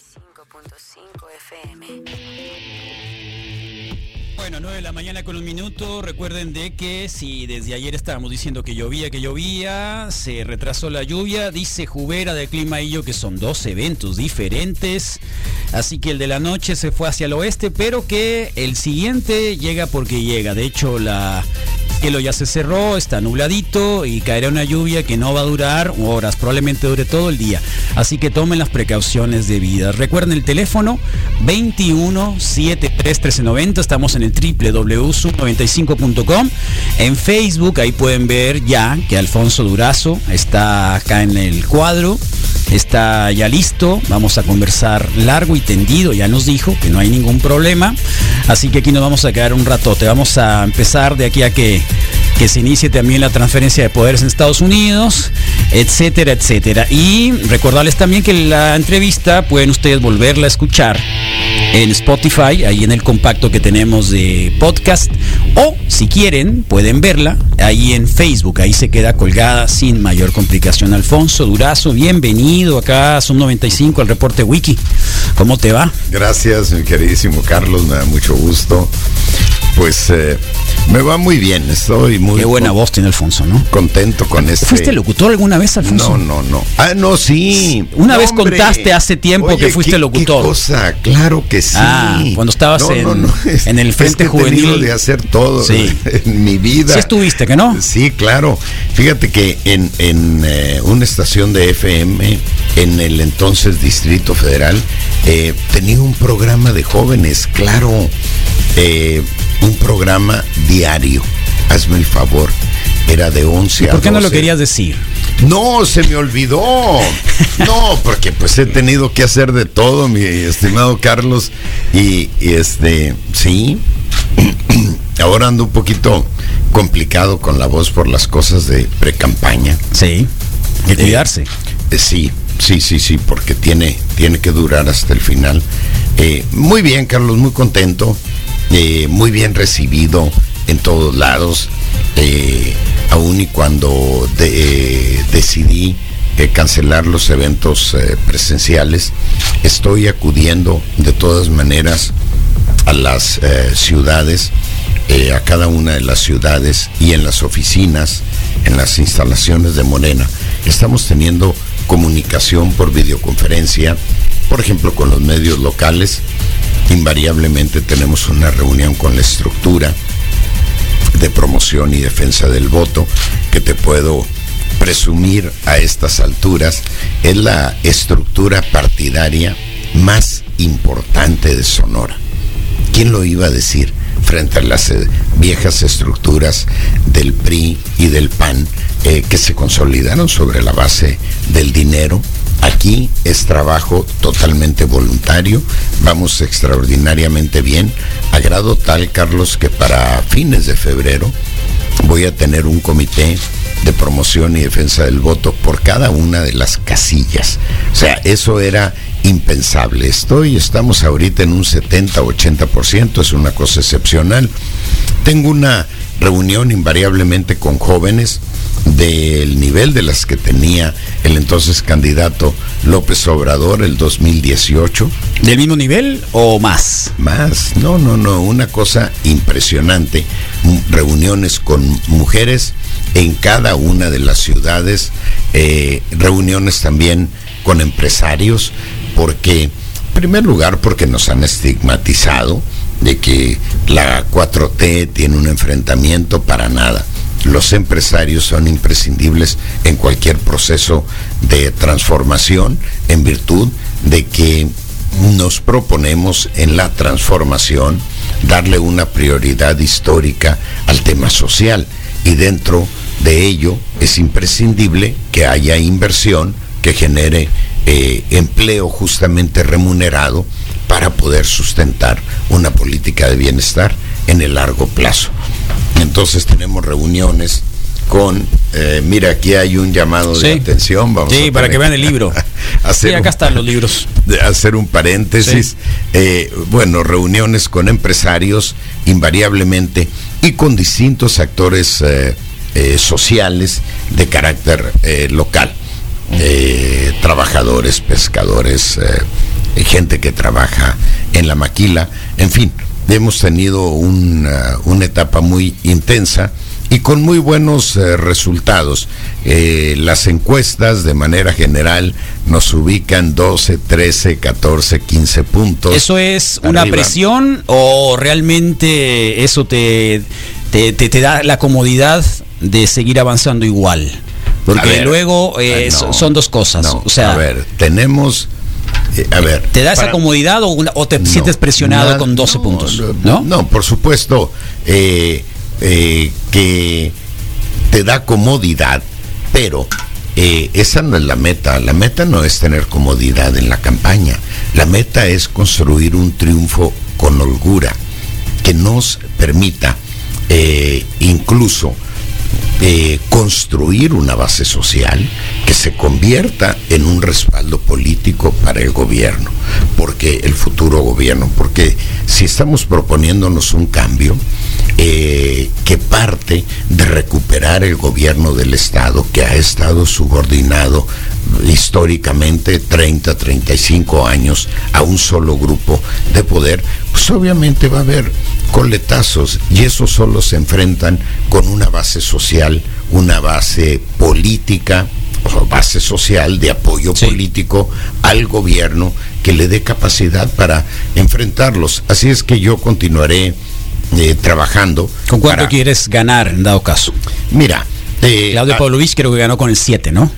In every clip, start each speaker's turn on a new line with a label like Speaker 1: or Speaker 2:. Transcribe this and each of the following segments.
Speaker 1: FM.
Speaker 2: Bueno, 9 de la mañana con un minuto. Recuerden de que si desde ayer estábamos diciendo que llovía, que llovía, se retrasó la lluvia. Dice Jubera de Clima y yo que son dos eventos diferentes. Así que el de la noche se fue hacia el oeste, pero que el siguiente llega porque llega. De hecho, la cielo ya se cerró, está nubladito y caerá una lluvia que no va a durar horas, probablemente dure todo el día. Así que tomen las precauciones debidas. Recuerden el teléfono 21 1390, estamos en el www.sub95.com. En Facebook ahí pueden ver ya que Alfonso Durazo está acá en el cuadro, está ya listo, vamos a conversar largo y tendido, ya nos dijo que no hay ningún problema. Así que aquí nos vamos a quedar un ratote, vamos a empezar de aquí a que que se inicie también la transferencia de poderes en Estados Unidos, etcétera, etcétera. Y recordarles también que la entrevista pueden ustedes volverla a escuchar en Spotify, ahí en el compacto que tenemos de podcast, o si quieren, pueden verla ahí en Facebook, ahí se queda colgada sin mayor complicación. Alfonso Durazo, bienvenido acá a Zoom 95 al reporte Wiki. ¿Cómo te va?
Speaker 3: Gracias, mi queridísimo Carlos, me da mucho gusto. Pues eh, me va muy bien, estoy muy
Speaker 2: Qué buena voz tiene Alfonso, ¿no?
Speaker 3: contento con este.
Speaker 2: ¿Fuiste locutor alguna vez, Alfonso?
Speaker 3: No, no, no. Ah, no, sí.
Speaker 2: Una vez
Speaker 3: hombre.
Speaker 2: contaste hace tiempo
Speaker 3: Oye,
Speaker 2: que fuiste
Speaker 3: qué-
Speaker 2: locutor.
Speaker 3: Qué cosa, claro que sí.
Speaker 2: Ah, cuando estabas en- en el Frente
Speaker 3: es que
Speaker 2: Juvenil.
Speaker 3: de hacer todo
Speaker 2: Sí.
Speaker 3: en mi vida.
Speaker 2: Sí estuviste, ¿que no?
Speaker 3: Sí, claro. Fíjate que en, en, eh, una estación de FM, en el entonces Distrito Federal, eh, tenía un programa de jóvenes, claro, eh, un programa diario. Hazme el favor. Era de 11 a
Speaker 2: ¿Por qué no lo
Speaker 3: 12.
Speaker 2: querías decir?
Speaker 3: No, se me olvidó. No, porque pues he tenido que hacer de todo, mi estimado Carlos. Y, y, este, sí. Ahora ando un poquito complicado con la voz por las cosas de pre-campaña.
Speaker 2: Sí. De
Speaker 3: Eh,
Speaker 2: cuidarse.
Speaker 3: Eh, Sí, sí, sí, sí, porque tiene, tiene que durar hasta el final. Eh, muy bien, Carlos, muy contento, eh, muy bien recibido en todos lados, eh, aún y cuando de- eh, decidí eh, cancelar los eventos presenciales, estoy acudiendo de todas maneras a las ciudades, a cada una de las ciudades y en las oficinas, en las instalaciones de Morena. Estamos teniendo comunicación por videoconferencia, por ejemplo, con los medios locales. Invariablemente tenemos una reunión con la estructura de promoción y defensa del voto que te puedo presumir a estas alturas es la estructura partidaria más importante de Sonora. ¿Quién lo iba a decir frente a las eh, viejas estructuras del PRI y del PAN eh, que se consolidaron sobre la base del dinero? Aquí es trabajo totalmente voluntario, vamos extraordinariamente bien, a grado tal, Carlos, que para fines de febrero voy a tener un comité de promoción y defensa del voto por cada una de las casillas. O sea, eso era impensable. Estoy, estamos ahorita en un 70-80%, es una cosa excepcional. Tengo una reunión invariablemente con jóvenes del nivel de las que tenía el entonces candidato López Obrador el 2018.
Speaker 2: ¿Del mismo nivel o más?
Speaker 3: Más, no, no, no, una cosa impresionante. Reuniones con mujeres en cada una de las ciudades, eh, reuniones también con empresarios, porque, en primer lugar, porque nos han estigmatizado de que la 4T tiene un enfrentamiento para nada. Los empresarios son imprescindibles en cualquier proceso de transformación en virtud de que nos proponemos en la transformación darle una prioridad histórica al tema social y dentro de ello es imprescindible que haya inversión que genere eh, empleo justamente remunerado para poder sustentar una política de bienestar en el largo plazo. Entonces tenemos reuniones con, eh, mira, aquí hay un llamado de atención. Vamos
Speaker 2: Sí,
Speaker 3: a
Speaker 2: para que vean el libro.
Speaker 3: hacer
Speaker 2: Sí, acá
Speaker 3: un-
Speaker 2: están los libros.
Speaker 3: hacer un paréntesis. Eh, bueno, reuniones con empresarios invariablemente y con distintos actores eh, sociales de carácter local. Eh, trabajadores, pescadores, eh, gente que trabaja en la maquila, en fin, hemos tenido una, una etapa muy intensa y con muy buenos eh, resultados. Eh, las encuestas de manera general nos ubican 12, 13, 14, 15 puntos.
Speaker 2: ¿Eso es una presión o realmente eso te, te, te, da la comodidad de seguir avanzando igual? Porque luego eh, son dos cosas. o sea,
Speaker 3: a ver, tenemos... a ver,
Speaker 2: ¿Te da esa comodidad o, te sientes presionado con 12 puntos? No,
Speaker 3: no, por supuesto. Eh, eh, que te da comodidad, pero eh, esa no es la meta. La meta no es tener comodidad en la campaña. La meta es construir un triunfo con holgura que nos permita eh, incluso construir una base social que se convierta en un respaldo político para el gobierno, porque el futuro gobierno, porque si estamos proponiéndonos un cambio, eh, que parte de recuperar el gobierno del Estado que ha estado subordinado históricamente 30, 35 años a un solo grupo de poder, pues obviamente va a haber coletazos y esos solo se enfrentan con una base social, una base política, o base social de apoyo político al gobierno que le dé capacidad para enfrentarlos. Así es que yo continuaré eh, trabajando.
Speaker 2: ¿Con cuánto quieres ganar en dado caso?
Speaker 3: Mira,
Speaker 2: eh, Claudio Pavlovich creo que ganó con el 7, ¿no?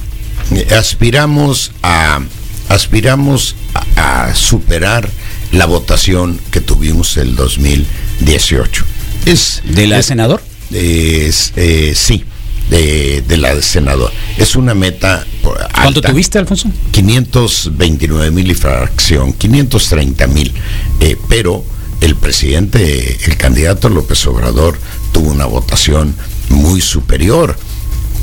Speaker 3: Eh, aspiramos a aspiramos a, superar la votación que tuvimos el 2018.
Speaker 2: Es de la de senador.
Speaker 3: Es, sí, de, la de senador. Es una meta.
Speaker 2: ¿Cuánto tuviste, Alfonso?
Speaker 3: 529 mil y fracción, 530 mil. pero el presidente, el candidato López Obrador, tuvo una votación muy superior,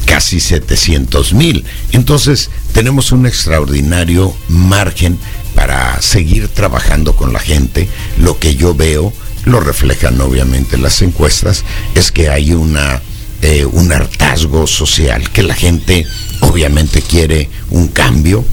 Speaker 3: casi 700 mil. Entonces, tenemos un extraordinario margen para seguir trabajando con la gente. Lo que yo veo, lo reflejan obviamente las encuestas, es que hay una, eh, un hartazgo social, que la gente obviamente quiere un cambio.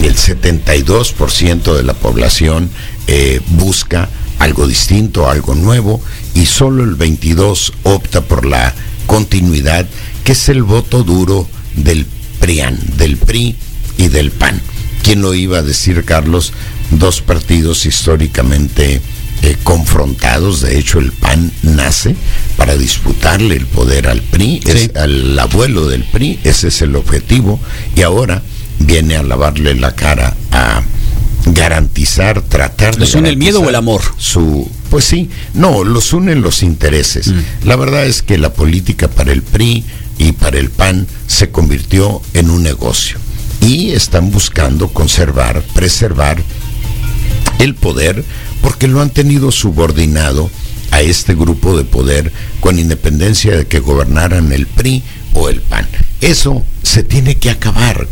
Speaker 3: El 72% de la población eh, busca algo distinto, algo nuevo, y solo el 22 opta por la continuidad, que es el voto duro del PRIAN, del PRI y del PAN. ¿Quién lo iba a decir, Carlos? Dos partidos históricamente eh, confrontados, de hecho el PAN nace para disputarle el poder al PRI, es al abuelo del PRI, ese es el objetivo, y ahora viene a lavarle la cara a garantizar, tratar
Speaker 2: de... ¿Los une el miedo o el amor?
Speaker 3: Su, pues sí, no, los unen los intereses. Mm. La verdad es que la política para el PRI y para el PAN se convirtió en un negocio y están buscando conservar, preservar el poder porque lo han tenido subordinado a este grupo de poder con independencia de que gobernaran el PRI o el PAN. Eso se tiene que acabar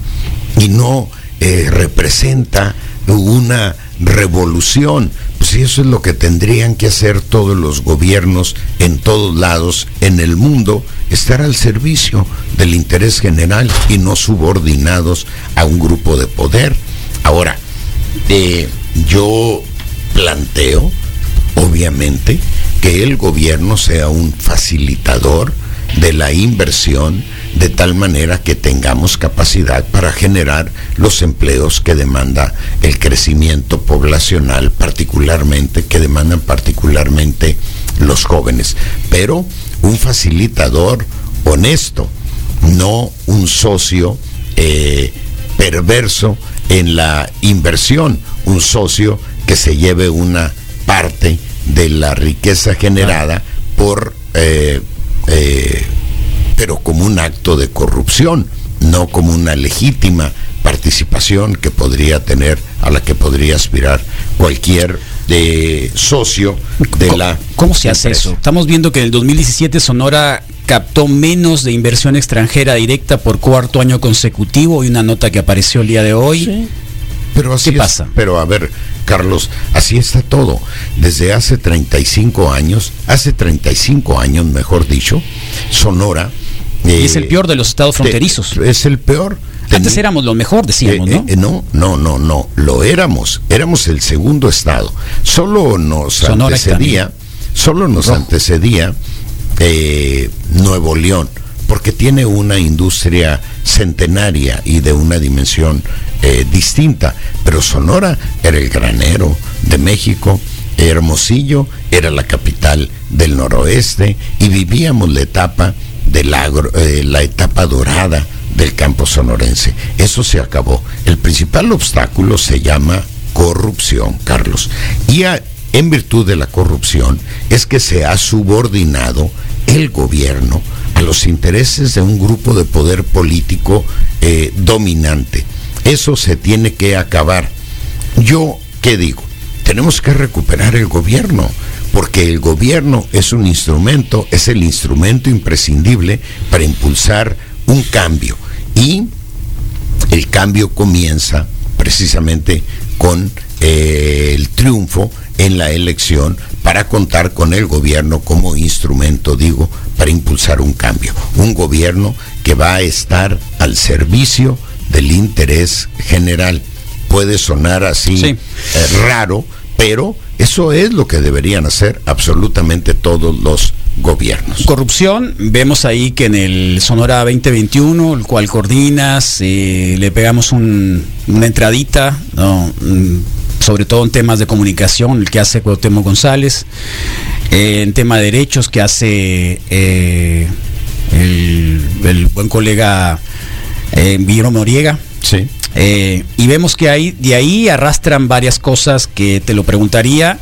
Speaker 3: y no eh, representa una revolución. Pues eso es lo que tendrían que hacer todos los gobiernos en todos lados en el mundo, estar al servicio del interés general y no subordinados a un grupo de poder. Ahora, eh, yo planteo, obviamente, que el gobierno sea un facilitador de la inversión, de tal manera que tengamos capacidad para generar los empleos que demanda el crecimiento poblacional, particularmente, que demandan particularmente los jóvenes. Pero un facilitador honesto, no un socio eh, perverso en la inversión, un socio que se lleve una parte de la riqueza generada por eh, eh, pero como un acto de corrupción, no como una legítima participación que podría tener, a la que podría aspirar cualquier eh, socio de la...
Speaker 2: ¿Cómo se hace eso? Estamos viendo que en el 2017 Sonora captó menos de inversión extranjera directa por cuarto año consecutivo y una nota que apareció el día de hoy.
Speaker 3: Pero así ¿Qué pasa? Pero a ver, Carlos, así está todo. Desde hace 35 años, hace 35 años, mejor dicho, Sonora
Speaker 2: y es el peor de los estados fronterizos.
Speaker 3: Es el peor.
Speaker 2: Antes éramos lo mejor, decíamos, ¿no?
Speaker 3: no, no, no, no, lo éramos. Éramos el segundo estado. Solo nos antecedía, solo nos antecedía Nuevo León porque tiene una industria centenaria y de una dimensión eh, distinta. Pero Sonora era el granero de México, Hermosillo era la capital del noroeste y vivíamos la etapa del agro, eh, la etapa dorada del campo sonorense. Eso se acabó. El principal obstáculo se llama corrupción, Carlos. Y en virtud de la corrupción es que se ha subordinado el gobierno a los intereses de un grupo de poder político eh, dominante. Eso se tiene que acabar. Yo, ¿qué digo? Tenemos que recuperar el gobierno, porque el gobierno es un instrumento, es el instrumento imprescindible para impulsar un cambio. Y el cambio comienza precisamente con eh, el triunfo en la elección para contar con el gobierno como instrumento, digo, para impulsar un cambio. Un gobierno que va a estar al servicio del interés general. Puede sonar así eh, raro, pero eso es lo que deberían hacer absolutamente todos los gobiernos.
Speaker 2: Corrupción, vemos ahí que en el Sonora 2021, el cual coordinas, eh, le pegamos una entradita, ¿no? Sobre todo en temas de comunicación, el que hace Cuauhtémoc González, eh, en tema de derechos que hace eh, el, buen colega eh, Guillermo Noriega.
Speaker 3: Sí.
Speaker 2: Eh, y vemos que ahí, de ahí arrastran varias cosas que te lo preguntaría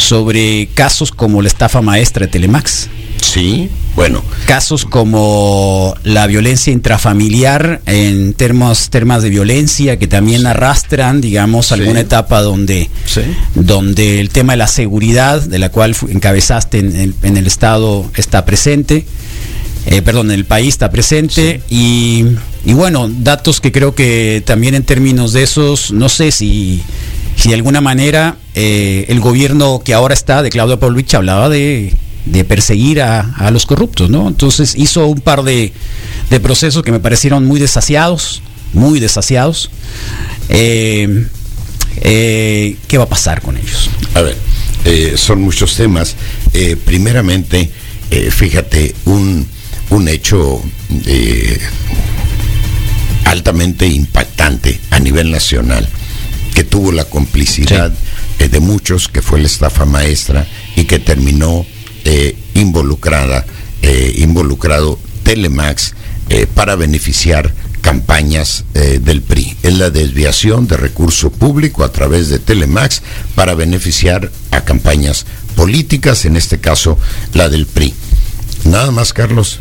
Speaker 2: sobre casos como la estafa maestra de Telemax.
Speaker 3: Sí, bueno.
Speaker 2: Casos como la violencia intrafamiliar en términos, temas de violencia que también arrastran, digamos, alguna etapa donde, donde el tema de la seguridad, de la cual encabezaste en el, Estado, está presente. Eh, perdón, en el país está presente y, bueno, datos que creo que también en términos de esos, no sé si, si de alguna manera eh, el gobierno que ahora está de Claudio Pavlovich hablaba de perseguir a, los corruptos, ¿no? Entonces hizo un par de, procesos que me parecieron muy desasiados, muy desasiados. Eh, eh, ¿Qué va a pasar con ellos?
Speaker 3: A ver, son muchos temas. primeramente, fíjate, un, un hecho altamente impactante a nivel nacional que tuvo la complicidad de muchos, que fue la estafa maestra y que terminó eh, involucrada, eh, involucrado Telemax eh, para beneficiar campañas del PRI. Es la desviación de recurso público a través de Telemax para beneficiar a campañas políticas, en este caso la del PRI. Nada más, Carlos,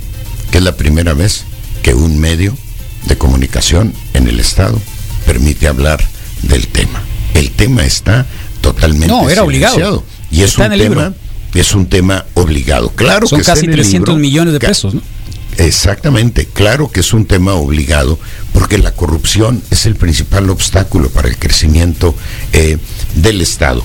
Speaker 3: que es la primera vez que un medio de comunicación en el Estado permite hablar del tema. El tema está totalmente
Speaker 2: no, era obligado.
Speaker 3: y es un tema es un tema obligado. Claro
Speaker 2: Son casi 300 millones de pesos, ¿no?
Speaker 3: Exactamente, claro que es un tema obligado, porque la corrupción es el principal obstáculo para el crecimiento eh, del Estado.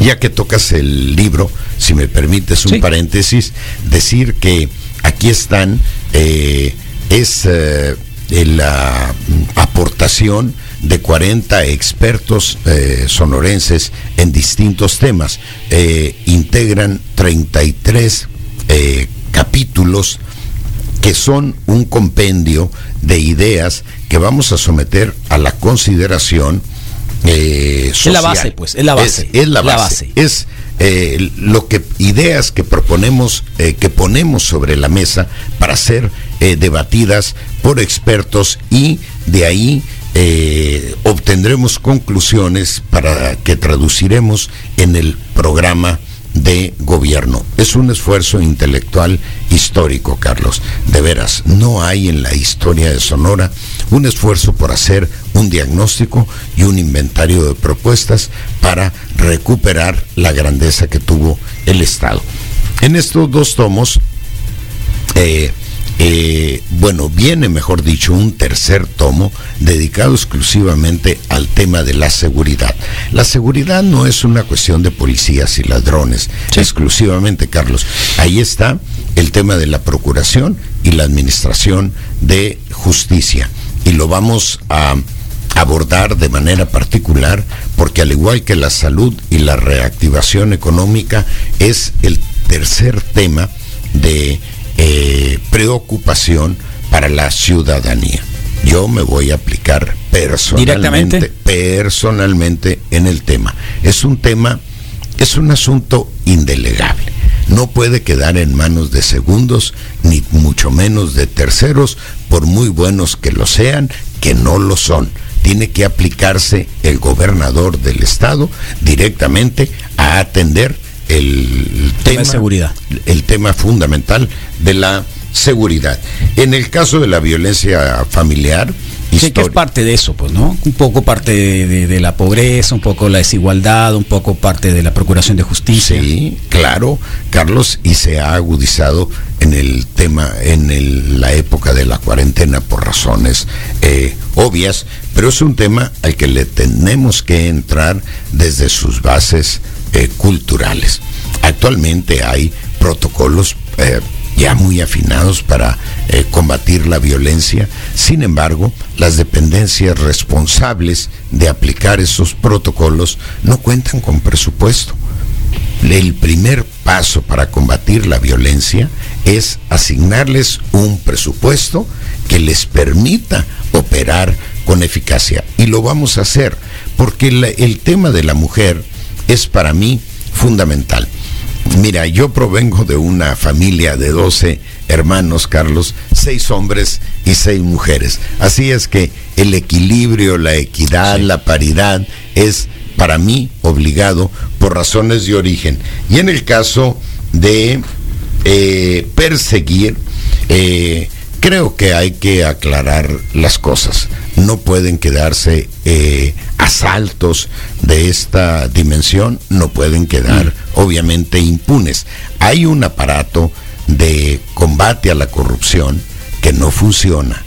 Speaker 3: Ya que tocas el libro, si me permites un paréntesis, decir que aquí están, eh, es eh, la aportación de 40 expertos eh, sonorenses en distintos temas. Eh, integran 33 eh, capítulos que son un compendio de ideas que vamos a someter a la consideración
Speaker 2: Es la base, pues, es la base.
Speaker 3: Es, la, base. Es lo que ideas que proponemos, que ponemos sobre la mesa para ser debatidas por expertos y de ahí eh, obtendremos conclusiones para que traduciremos en el programa de gobierno. Es un esfuerzo intelectual histórico, Carlos. De veras, no hay en la historia de Sonora un esfuerzo por hacer un diagnóstico y un inventario de propuestas para recuperar la grandeza que tuvo el Estado. En estos dos tomos, eh, eh, bueno, viene, mejor dicho, un tercer tomo dedicado exclusivamente al tema de la seguridad. La seguridad no es una cuestión de policías y ladrones, exclusivamente, Carlos. Ahí está el tema de la procuración y la administración de justicia. Y lo vamos a abordar de manera particular porque al igual que la salud y la reactivación económica es el tercer tema de eh, preocupación para la ciudadanía. Yo me voy a aplicar personalmente, personalmente en el tema. Es un tema, es un asunto indelegable. No puede quedar en manos de segundos, ni mucho menos de terceros, por muy buenos que lo sean, que no lo son tiene que aplicarse el gobernador del estado directamente a atender el tema, de
Speaker 2: seguridad.
Speaker 3: El tema fundamental de la seguridad. En el caso de la violencia familiar,
Speaker 2: Sí, que es parte de eso, pues, ¿no? Un poco parte de, la pobreza, un poco la desigualdad, un poco parte de la procuración de justicia.
Speaker 3: Sí, claro, Carlos, y se ha agudizado en el tema, en la época de la cuarentena por razones eh, obvias, pero es un tema al que le tenemos que entrar desde sus bases eh, culturales. Actualmente hay protocolos eh, ya muy afinados para eh, combatir la violencia. Sin embargo, las dependencias responsables de aplicar esos protocolos no cuentan con presupuesto. El primer paso para combatir la violencia es asignarles un presupuesto que les permita operar con eficacia. Y lo vamos a hacer, porque el tema de la mujer es para mí fundamental. Mira, yo provengo de una familia de 12 hermanos, Carlos, seis hombres y seis mujeres. Así es que el equilibrio, la equidad, la paridad es para mí obligado por razones de origen. Y en el caso de eh, perseguir, eh, creo que hay que aclarar las cosas. No pueden quedarse eh, asaltos de esta dimensión, no pueden quedar mm. obviamente impunes. Hay un aparato de combate a la corrupción que no funciona.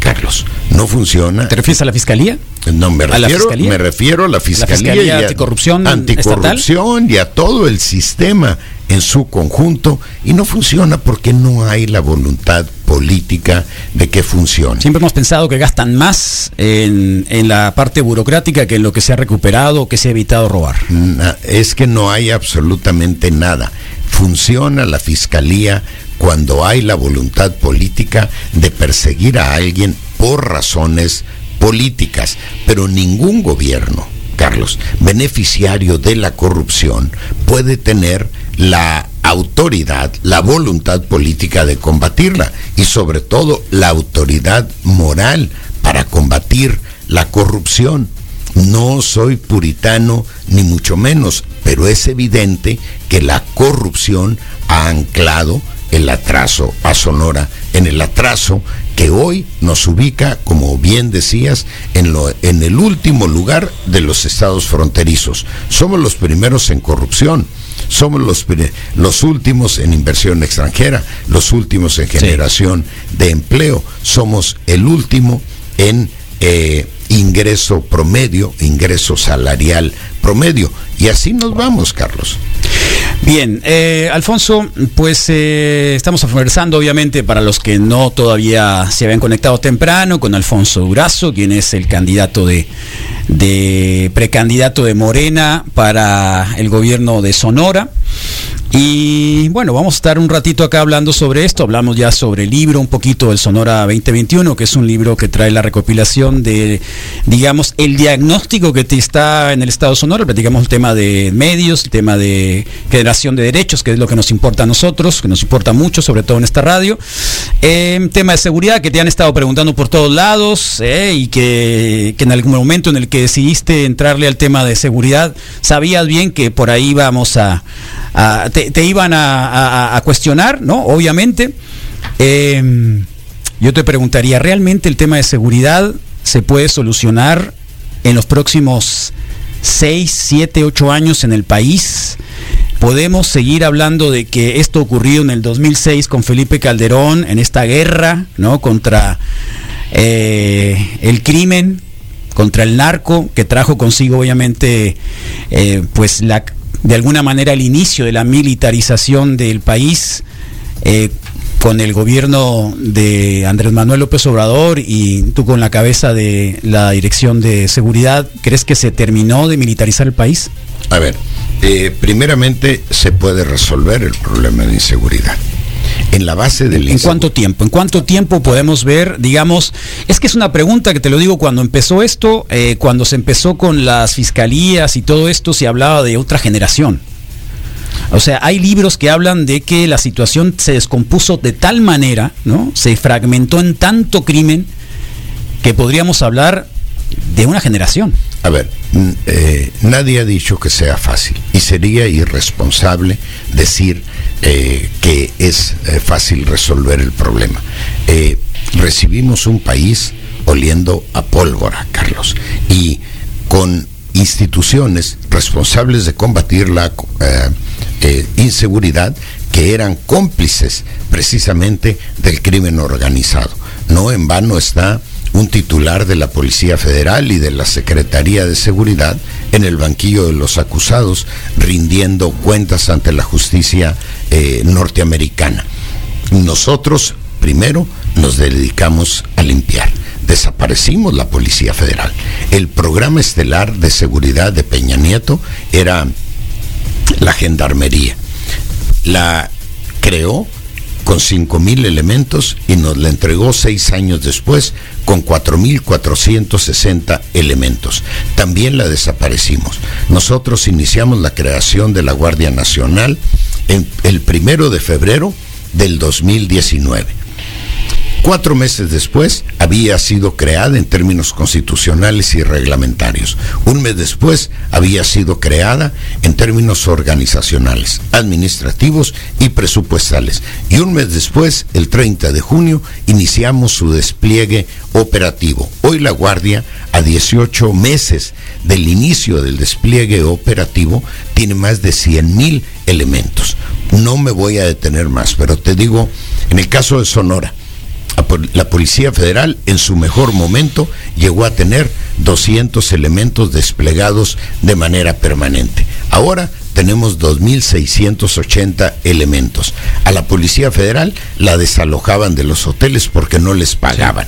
Speaker 3: Carlos, no funciona.
Speaker 2: ¿Te refieres a la fiscalía?
Speaker 3: No, me refiero, a la me refiero a la fiscalía,
Speaker 2: y anticorrupción,
Speaker 3: anticorrupción y a todo el sistema en su conjunto y no funciona porque no hay la voluntad política de que funcione.
Speaker 2: Siempre hemos pensado que gastan más en, en la parte burocrática que en lo que se ha recuperado o que se ha evitado robar.
Speaker 3: Es que no hay absolutamente nada. Funciona la fiscalía cuando hay la voluntad política de perseguir a alguien por razones políticas, pero ningún gobierno, Carlos, beneficiario de la corrupción, puede tener la autoridad, la voluntad política de combatirla y sobre todo la autoridad moral para combatir la corrupción. No soy puritano ni mucho menos, pero es evidente que la corrupción ha anclado el atraso a Sonora, en el atraso que hoy nos ubica, como bien decías, en, lo, en el último lugar de los estados fronterizos. Somos los primeros en corrupción somos los, los últimos en inversión extranjera, los últimos en generación de empleo, somos el último en eh, ingreso promedio, ingreso salarial promedio. Y así nos vamos, Carlos.
Speaker 2: Bien, eh, Alfonso, pues eh, estamos conversando obviamente para los que no todavía se habían conectado temprano con Alfonso Durazo, quien es el candidato de, de precandidato de Morena para el gobierno de Sonora. Y bueno, vamos a estar un ratito acá hablando sobre esto. Hablamos ya sobre el libro, un poquito del Sonora 2021, que es un libro que trae la recopilación de, digamos, el diagnóstico que está en el Estado Sonora. Platicamos el tema de medios, el tema de generación de derechos, que es lo que nos importa a nosotros, que nos importa mucho, sobre todo en esta radio. Eh, tema de seguridad, que te han estado preguntando por todos lados eh, y que, que en algún momento en el que decidiste entrarle al tema de seguridad, sabías bien que por ahí vamos a te, iban a, cuestionar, ¿no? Obviamente. Em, yo te preguntaría, ¿realmente el tema de seguridad se puede solucionar en los próximos 6, 7, 8 años en el país? podemos seguir hablando de que esto ocurrió en el 2006 con Felipe Calderón, en esta guerra, ¿no? Contra eh, el crimen, contra el narco, que trajo consigo obviamente, eh, pues la de alguna manera el inicio de la militarización del país. Eh, con el gobierno de Andrés Manuel López Obrador y tú con la cabeza de la Dirección de Seguridad, ¿crees que se terminó de militarizar el país?
Speaker 3: A ver, eh, primeramente se puede resolver el problema de inseguridad en la base del...
Speaker 2: ¿En cuánto tiempo? ¿En cuánto tiempo podemos ver, digamos, es que es una pregunta que te lo digo cuando empezó esto, eh, cuando se empezó con las fiscalías y todo esto, se hablaba de otra generación. O sea, hay libros que hablan de que la situación se descompuso de tal manera, ¿no? Se fragmentó en tanto crimen que podríamos hablar de una generación.
Speaker 3: A ver, eh, nadie ha dicho que sea fácil y sería irresponsable decir eh, que es eh, fácil resolver el problema. recibimos un país oliendo a pólvora, Carlos, y con instituciones responsables de combatir la inseguridad que eran cómplices precisamente del crimen organizado. No en vano está un titular de la Policía Federal y de la Secretaría de Seguridad en el banquillo de los acusados, rindiendo cuentas ante la justicia eh, norteamericana. Nosotros, primero, nos dedicamos a limpiar. Desaparecimos la Policía Federal. El programa estelar de seguridad de Peña Nieto era la Gendarmería. La creó con 5.000 elementos y nos la entregó seis años después con 4.460 elementos. También la desaparecimos. Nosotros iniciamos la creación de la Guardia Nacional en el primero de febrero del 2019 Cuatro meses después había sido creada en términos constitucionales y reglamentarios. Un mes después había sido creada en términos organizacionales, administrativos y presupuestales. Y un mes después, el 30 de junio, iniciamos su despliegue operativo. Hoy la Guardia, a 18 meses del inicio del despliegue operativo, tiene más de 100 mil elementos. No me voy a detener más, pero te digo, en el caso de Sonora, la Policía Federal en su mejor momento llegó a tener 200 elementos desplegados de manera permanente. Ahora tenemos 2.680 elementos. A la Policía Federal la desalojaban de los hoteles porque no les pagaban.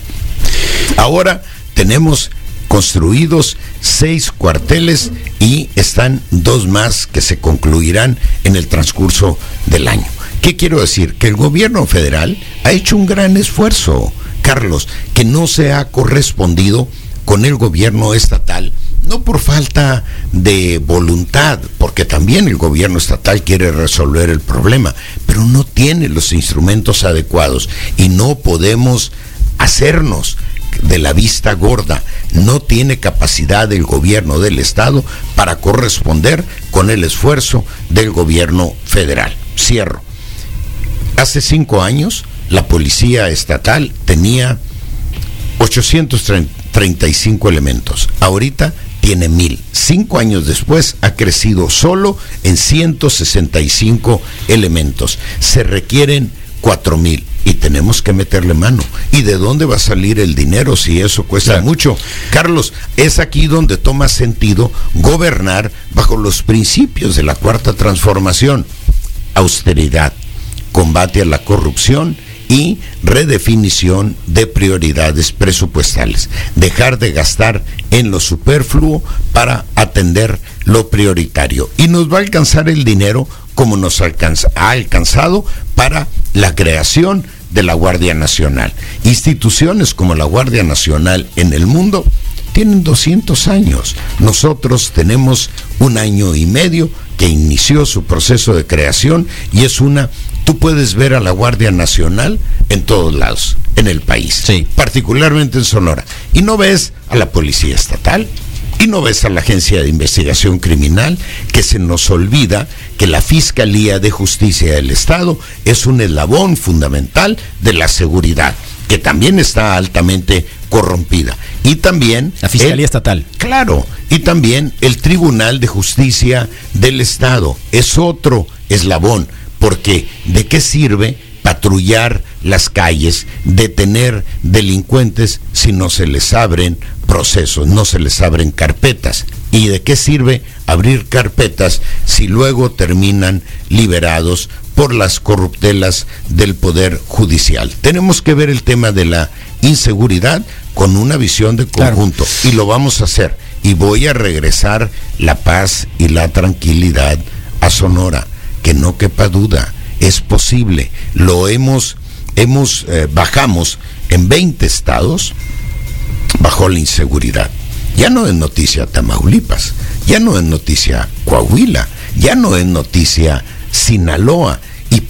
Speaker 3: Ahora tenemos construidos seis cuarteles y están dos más que se concluirán en el transcurso del año. ¿Qué quiero decir? Que el gobierno federal ha hecho un gran esfuerzo, Carlos, que no se ha correspondido con el gobierno estatal, no por falta de voluntad, porque también el gobierno estatal quiere resolver el problema, pero no tiene los instrumentos adecuados y no podemos hacernos de la vista gorda. No tiene capacidad el gobierno del Estado para corresponder con el esfuerzo del gobierno federal. Cierro. Hace cinco años, la policía estatal tenía 835 elementos. Ahorita tiene mil. Cinco años después ha crecido solo en 165 elementos. Se requieren cuatro mil y tenemos que meterle mano. ¿Y de dónde va a salir el dinero si eso cuesta mucho? Carlos, es aquí donde toma sentido gobernar bajo los principios de la cuarta transformación. Austeridad, combate a la corrupción y redefinición de prioridades presupuestales. Dejar de gastar en lo superfluo para atender lo prioritario. Y nos va a alcanzar el dinero como nos ha alcanzado para la creación de la Guardia Nacional. Instituciones como la Guardia Nacional en el mundo tienen 200 años. Nosotros tenemos un año y medio que inició su proceso de creación y es una tú puedes ver a la Guardia Nacional en todos lados, en el país, sí. particularmente en Sonora. Y no ves a la Policía Estatal, y no ves a la Agencia de Investigación Criminal, que se nos olvida que la Fiscalía de Justicia del Estado es un eslabón fundamental de la seguridad, que también está altamente corrompida. Y también...
Speaker 2: La Fiscalía Estatal.
Speaker 3: Claro, y también el Tribunal de Justicia del Estado es otro eslabón porque ¿de qué sirve patrullar las calles, detener delincuentes si no se les abren procesos, no se les abren carpetas? ¿Y de qué sirve abrir carpetas si luego terminan liberados por las corruptelas del Poder Judicial. Tenemos que ver el tema de la inseguridad con una visión de conjunto y lo vamos a hacer. Y voy a regresar la paz y la tranquilidad a Sonora, que no quepa duda, es posible. Lo hemos, hemos, eh, bajamos en 20 estados bajo la inseguridad. Ya no es noticia Tamaulipas, ya no es noticia Coahuila, ya no es noticia Sinaloa y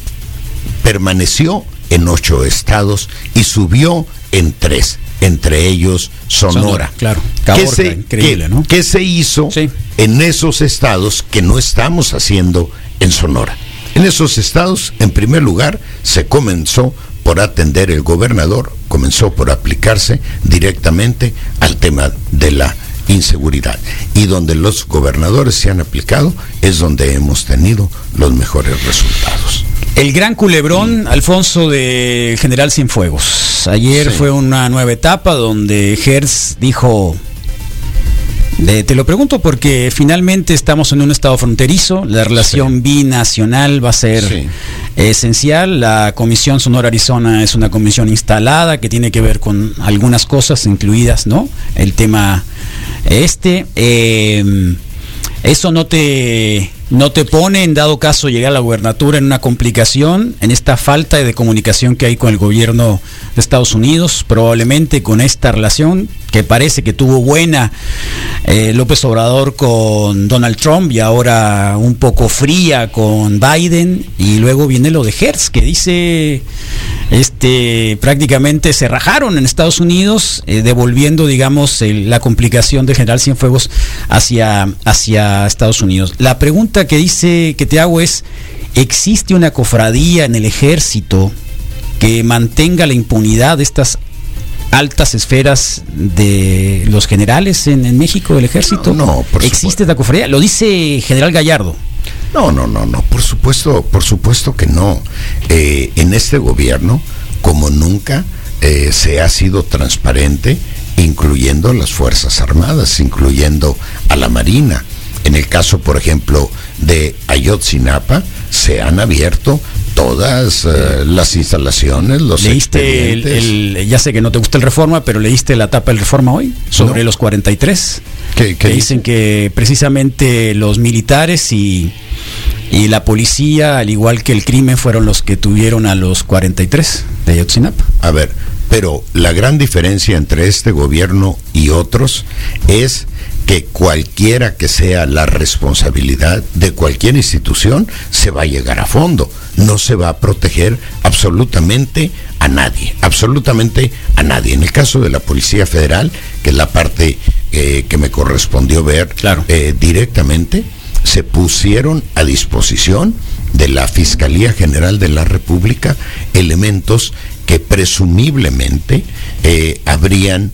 Speaker 3: permaneció en ocho estados y subió en tres, entre ellos Sonora.
Speaker 2: claro,
Speaker 3: ¿Qué se, increíble, ¿no? ¿Qué se hizo en esos estados que no estamos haciendo en Sonora? En esos estados, en primer lugar, se comenzó por atender el gobernador, comenzó por aplicarse directamente al tema de la inseguridad. Y donde los gobernadores se han aplicado es donde hemos tenido los mejores resultados.
Speaker 2: El gran culebrón, Alfonso, de General Cienfuegos. Ayer fue una nueva etapa donde Gers dijo te lo pregunto porque finalmente estamos en un estado fronterizo, la relación binacional va a ser esencial, la Comisión Sonora Arizona es una comisión instalada que tiene que ver con algunas cosas incluidas, ¿no? El tema este, em, eso no te no te pone en dado caso llegar a la gubernatura en una complicación, en esta falta de comunicación que hay con el gobierno de Estados Unidos, probablemente con esta relación que parece que tuvo buena eh, López Obrador con Donald Trump y ahora un poco fría con Biden y luego viene lo de Hertz que dice este prácticamente se rajaron en Estados Unidos eh, devolviendo digamos la complicación de General Cienfuegos hacia hacia Estados Unidos. La pregunta que dice que te hago es ¿existe una cofradía en el ejército que mantenga la impunidad de estas altas esferas de los generales en, México del ejército?
Speaker 3: No,
Speaker 2: ¿Existe la cofradía? Lo dice General Gallardo.
Speaker 3: No, no, no, no, por supuesto, por supuesto que no. Eh, en este gobierno, como nunca, eh, se ha sido transparente, incluyendo las Fuerzas Armadas, incluyendo a la Marina. En el caso, por ejemplo, de Ayotzinapa, se han abierto todas eh, las instalaciones, los
Speaker 2: ¿Leíste el, ya sé que no te gusta el Reforma, pero leíste la tapa del Reforma hoy sobre los 43.
Speaker 3: ¿Qué,
Speaker 2: que dicen que precisamente los militares y, y la policía, al igual que el crimen, fueron los que tuvieron a los 43 de Ayotzinapa.
Speaker 3: A ver, pero la gran diferencia entre este gobierno y otros es que cualquiera que sea la responsabilidad de cualquier institución, se va a llegar a fondo. No se va a proteger absolutamente a nadie, absolutamente a nadie. En el caso de la Policía Federal, que es la parte eh, que me correspondió ver
Speaker 2: claro.
Speaker 3: Eh, directamente, se pusieron a disposición de la Fiscalía General de la República elementos que presumiblemente eh, habrían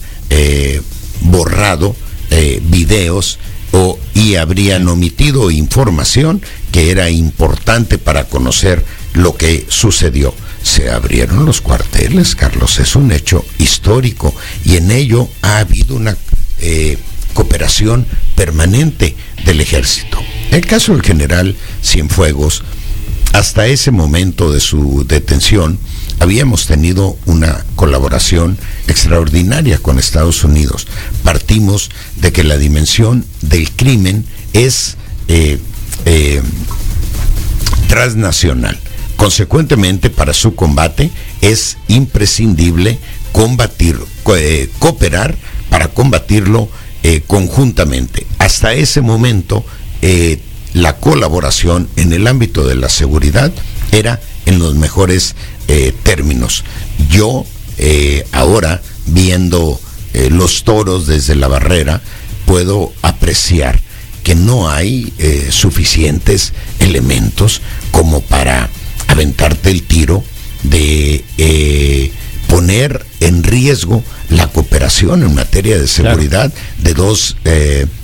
Speaker 3: borrado eh, videos o, y habrían omitido información que era importante para conocer lo que sucedió. Se abrieron los cuarteles, Carlos, es un hecho histórico y en ello ha habido una eh, cooperación permanente del ejército. El caso del general Cienfuegos, hasta ese momento de su detención, habíamos tenido una colaboración extraordinaria con Estados Unidos. Partimos de que la dimensión del crimen es eh, eh, transnacional. Consecuentemente, para su combate es imprescindible combatir, eh, cooperar para combatirlo conjuntamente. Hasta ese momento, la colaboración en el ámbito de la seguridad era en los mejores eh, términos. Yo eh, ahora, viendo eh, los toros desde la barrera, puedo apreciar que no hay suficientes elementos como para aventarte el tiro de poner en riesgo la cooperación en materia de seguridad de dos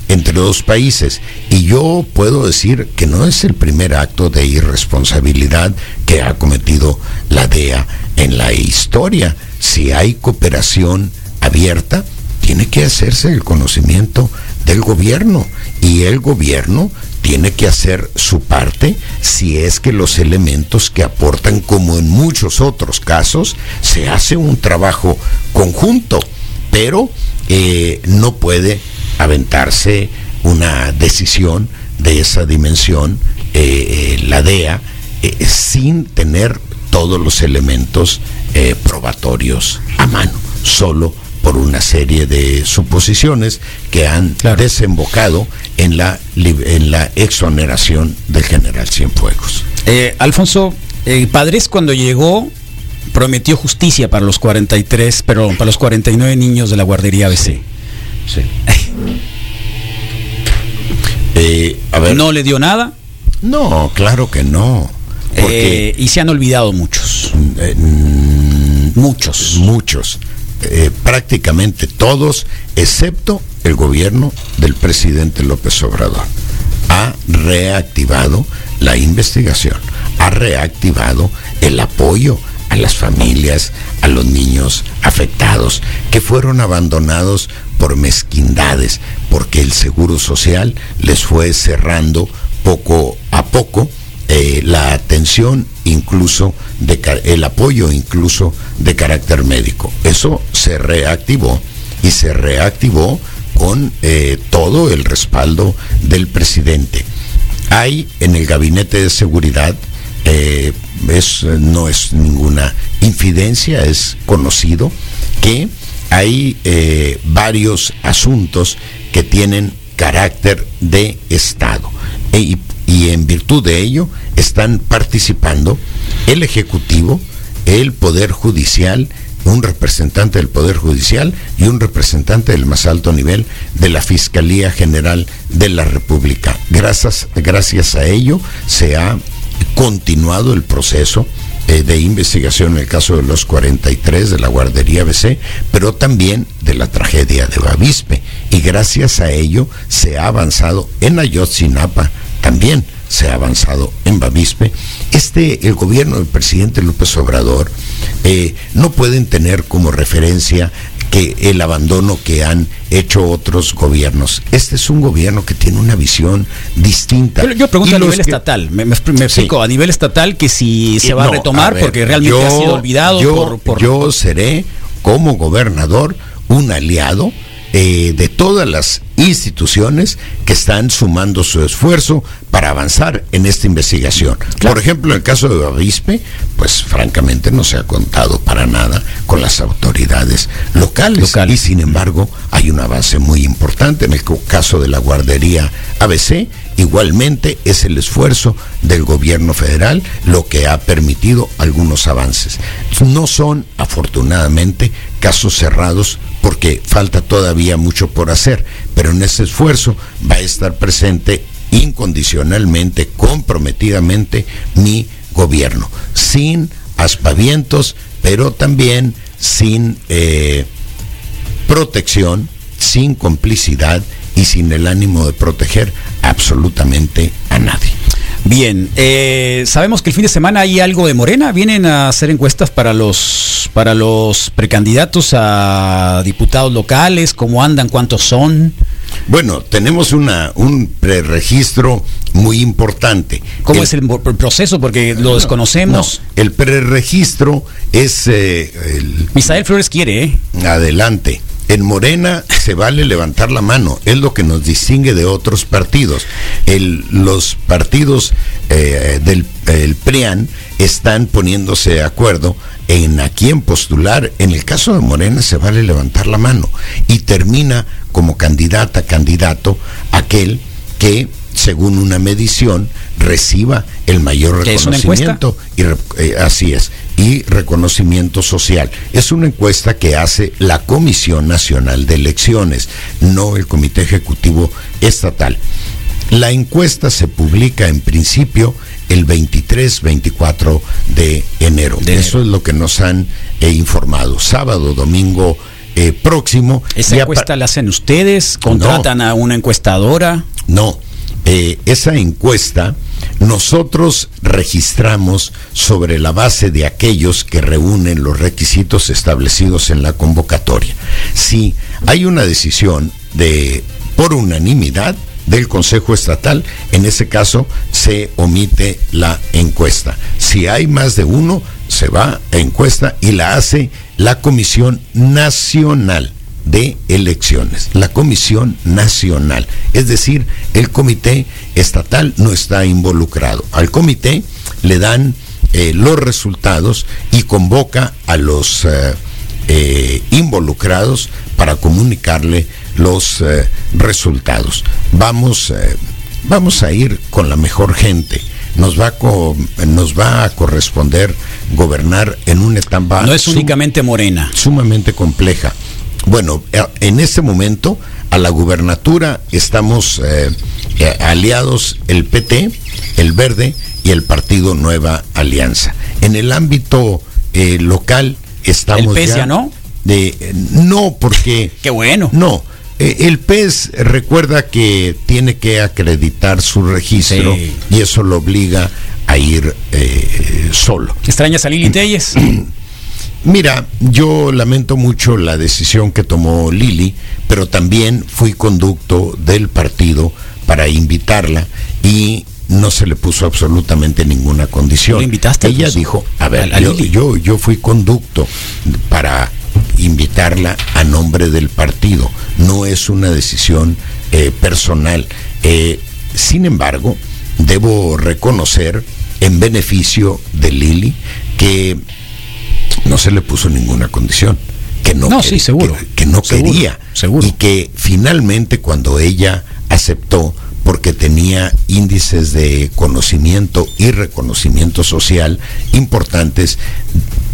Speaker 3: entre dos países. Y yo puedo decir que no es el primer acto de irresponsabilidad que ha cometido la DEA en la historia. Si hay cooperación abierta, tiene que hacerse el conocimiento del gobierno. Y el gobierno tiene que hacer su parte si es que los elementos que aportan, como en muchos otros casos, se hace un trabajo conjunto, pero eh, no puede aventarse una decisión de esa dimensión, eh, eh, la DEA, sin tener todos los elementos probatorios a mano, solo por una serie de suposiciones que han desembocado en la, en la exoneración del general Cienfuegos.
Speaker 2: Eh, Alfonso, eh, Padres cuando llegó prometió justicia para los 43, pero para los 49 niños de la guardería ABC. Sí. Eh, a ver. ¿No le dio nada?
Speaker 3: No, claro que no.
Speaker 2: y se han olvidado muchos.
Speaker 3: muchos. Muchos. Eh, prácticamente todos, excepto el gobierno del presidente López Obrador. Ha reactivado la investigación, ha reactivado el apoyo a las familias, a los niños afectados, que fueron abandonados por mezquindades, porque el Seguro Social les fue cerrando poco a poco eh, la atención, incluso de, el apoyo incluso de carácter médico. Eso se reactivó y se reactivó con eh, todo el respaldo del presidente. Hay en el gabinete de seguridad, eh, no es ninguna infidencia, es conocido que hay varios asuntos que tienen carácter de Estado. Y y en virtud de ello están participando el Ejecutivo, el Poder Judicial, un representante del Poder Judicial y un representante del más alto nivel de la Fiscalía General de la República. Gracias, gracias a ello se ha continuado el proceso eh, de investigación en el caso de los 43 de la guardería BC, pero también de la tragedia de Bavispe. Y gracias a ello se ha avanzado en Ayotzinapa, también se ha avanzado en Bavispe. Este, el gobierno del presidente López Obrador, eh, no pueden tener como referencia que el abandono que han hecho otros gobiernos. Este es un gobierno que tiene una visión distinta.
Speaker 2: Yo, pregunto a nivel estatal, me, explico, a nivel estatal que si se va a retomar porque realmente ha sido olvidado
Speaker 3: yo, por... Yo seré como gobernador un aliado eh, de todas las instituciones que están sumando su esfuerzo para avanzar en esta investigación. Por ejemplo, en el caso de Avispe, pues francamente no se ha contado para nada con las autoridades locales. Y sin embargo, hay un avance muy importante. En el caso de la guardería ABC, igualmente es el esfuerzo del gobierno federal lo que ha permitido algunos avances. No son, afortunadamente, casos cerrados porque falta todavía mucho por hacer, pero en ese esfuerzo va a estar presente incondicionalmente, comprometidamente mi gobierno, sin aspavientos, pero también sin eh, protección, sin complicidad y sin el ánimo de proteger absolutamente a nadie.
Speaker 2: Bien, eh, sabemos que el fin de semana hay algo de Morena. Vienen a hacer encuestas para los para los precandidatos a diputados locales. ¿Cómo andan? ¿Cuántos son?
Speaker 3: Bueno, tenemos una, un preregistro muy importante.
Speaker 2: ¿Cómo es el, proceso? Porque lo desconocemos.
Speaker 3: el preregistro es... Eh,
Speaker 2: el, Misael Flores quiere, ¿eh?
Speaker 3: Adelante. En Morena se vale levantar la mano, es lo que nos distingue de otros partidos. los partidos eh, del el PRIAN están poniéndose de acuerdo en a quién postular. En el caso de Morena se vale levantar la mano y termina como candidata, candidato, aquel que según una medición, reciba el mayor reconocimiento. y, eh, así es, y reconocimiento social. Es una encuesta que hace la Comisión Nacional de Elecciones, no el Comité Ejecutivo Estatal. La encuesta se publica en principio el 23-24 de enero. Eso es lo que nos han eh, informado. Sábado, domingo eh, próximo.
Speaker 2: ¿Esa encuesta la hacen ustedes? ¿Contratan a una encuestadora?
Speaker 3: No, eh, esa encuesta nosotros registramos sobre la base de aquellos que reúnen los requisitos establecidos en la convocatoria. Si hay una decisión de por unanimidad del Consejo Estatal. En ese caso se omite la encuesta. Si hay más de uno, se va a encuesta y la hace la Comisión Nacional de Elecciones, la Comisión Nacional. Es decir, el Comité Estatal no está involucrado. Al comité le dan eh, los resultados y convoca a los eh, eh, involucrados para comunicarle los resultados. Vamos, vamos a ir con la mejor gente nos va a, nos va a corresponder gobernar en una etapa
Speaker 2: no es únicamente morena
Speaker 3: sumamente compleja bueno en este momento a la gubernatura estamos aliados el PT el Verde y el Partido Nueva Alianza. En el ámbito eh, local estamos
Speaker 2: ¿El ya, no?
Speaker 3: De, no, porque...
Speaker 2: Qué bueno.
Speaker 3: No. Eh, el PES recuerda que tiene que acreditar su registro y eso lo obliga a ir eh, solo.
Speaker 2: ¿Extrañas a Lili Telles?
Speaker 3: Mira, yo lamento mucho la decisión que tomó Lili, pero también fui conducto del partido para invitarla y no se le puso absolutamente ninguna condición.
Speaker 2: invitaste?
Speaker 3: Ella dijo, a ver, yo, yo, fui conducto para invitarla a nombre del partido. No es una decisión eh, personal. Eh, sin embargo, debo reconocer en beneficio de Lili que no se le puso ninguna condición. Que no,
Speaker 2: no sí, seguro.
Speaker 3: Que, no quería. Seguro. Y que finalmente cuando ella aceptó, porque tenía índices de conocimiento y reconocimiento social importantes,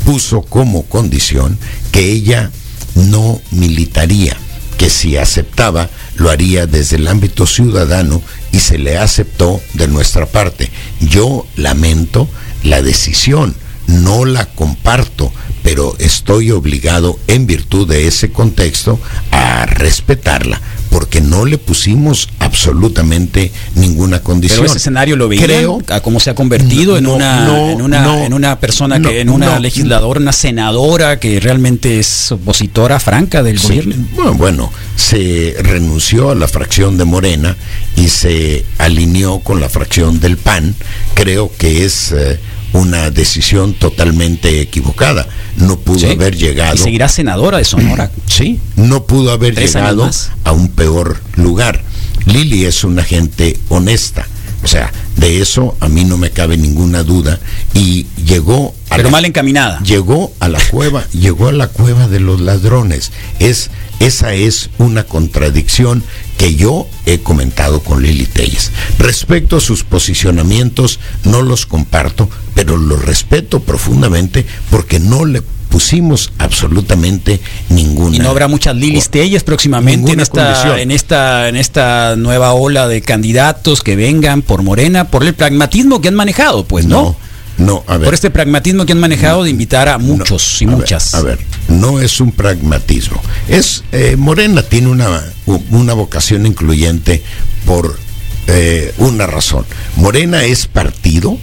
Speaker 3: puso como condición que ella no militaría, que si aceptaba lo haría desde el ámbito ciudadano y se le aceptó de nuestra parte. Yo lamento la decisión, no la comparto, pero estoy obligado en virtud de ese contexto a respetarla porque no le pusimos absolutamente ninguna condición. Pero
Speaker 2: ese escenario lo veía Creo, a cómo se ha convertido en, una, en, una, en una persona que, en una legisladora, una senadora que realmente es opositora franca del gobierno.
Speaker 3: Bueno, bueno, se renunció a la fracción de Morena y se alineó con la fracción del PAN. Creo que es eh, una decisión totalmente equivocada. No pudo haber llegado. Y
Speaker 2: seguirá senadora de Sonora.
Speaker 3: Sí, no pudo haber llegado a un peor lugar. Lili es una gente honesta. O sea, de eso a mí no me cabe ninguna duda. Y llegó
Speaker 2: a Pero mal encaminada.
Speaker 3: Llegó a la cueva, llegó a la cueva de los ladrones. Es, esa es una contradicción que yo he comentado con Lili Telles. Respecto a sus posicionamientos, no los comparto, pero los respeto profundamente porque no le pusimos absolutamente ninguna.
Speaker 2: Y no habrá muchas Lilis Telles próximamente en esta, en esta, en esta nueva ola de candidatos que vengan por Morena, por el pragmatismo que han manejado, pues, ¿no?
Speaker 3: No, a ver.
Speaker 2: Por este pragmatismo que han manejado de invitar a muchos y muchas.
Speaker 3: a ver, no es un pragmatismo. Es eh, Morena tiene una, una vocación incluyente por eh, una razón. Morena es partido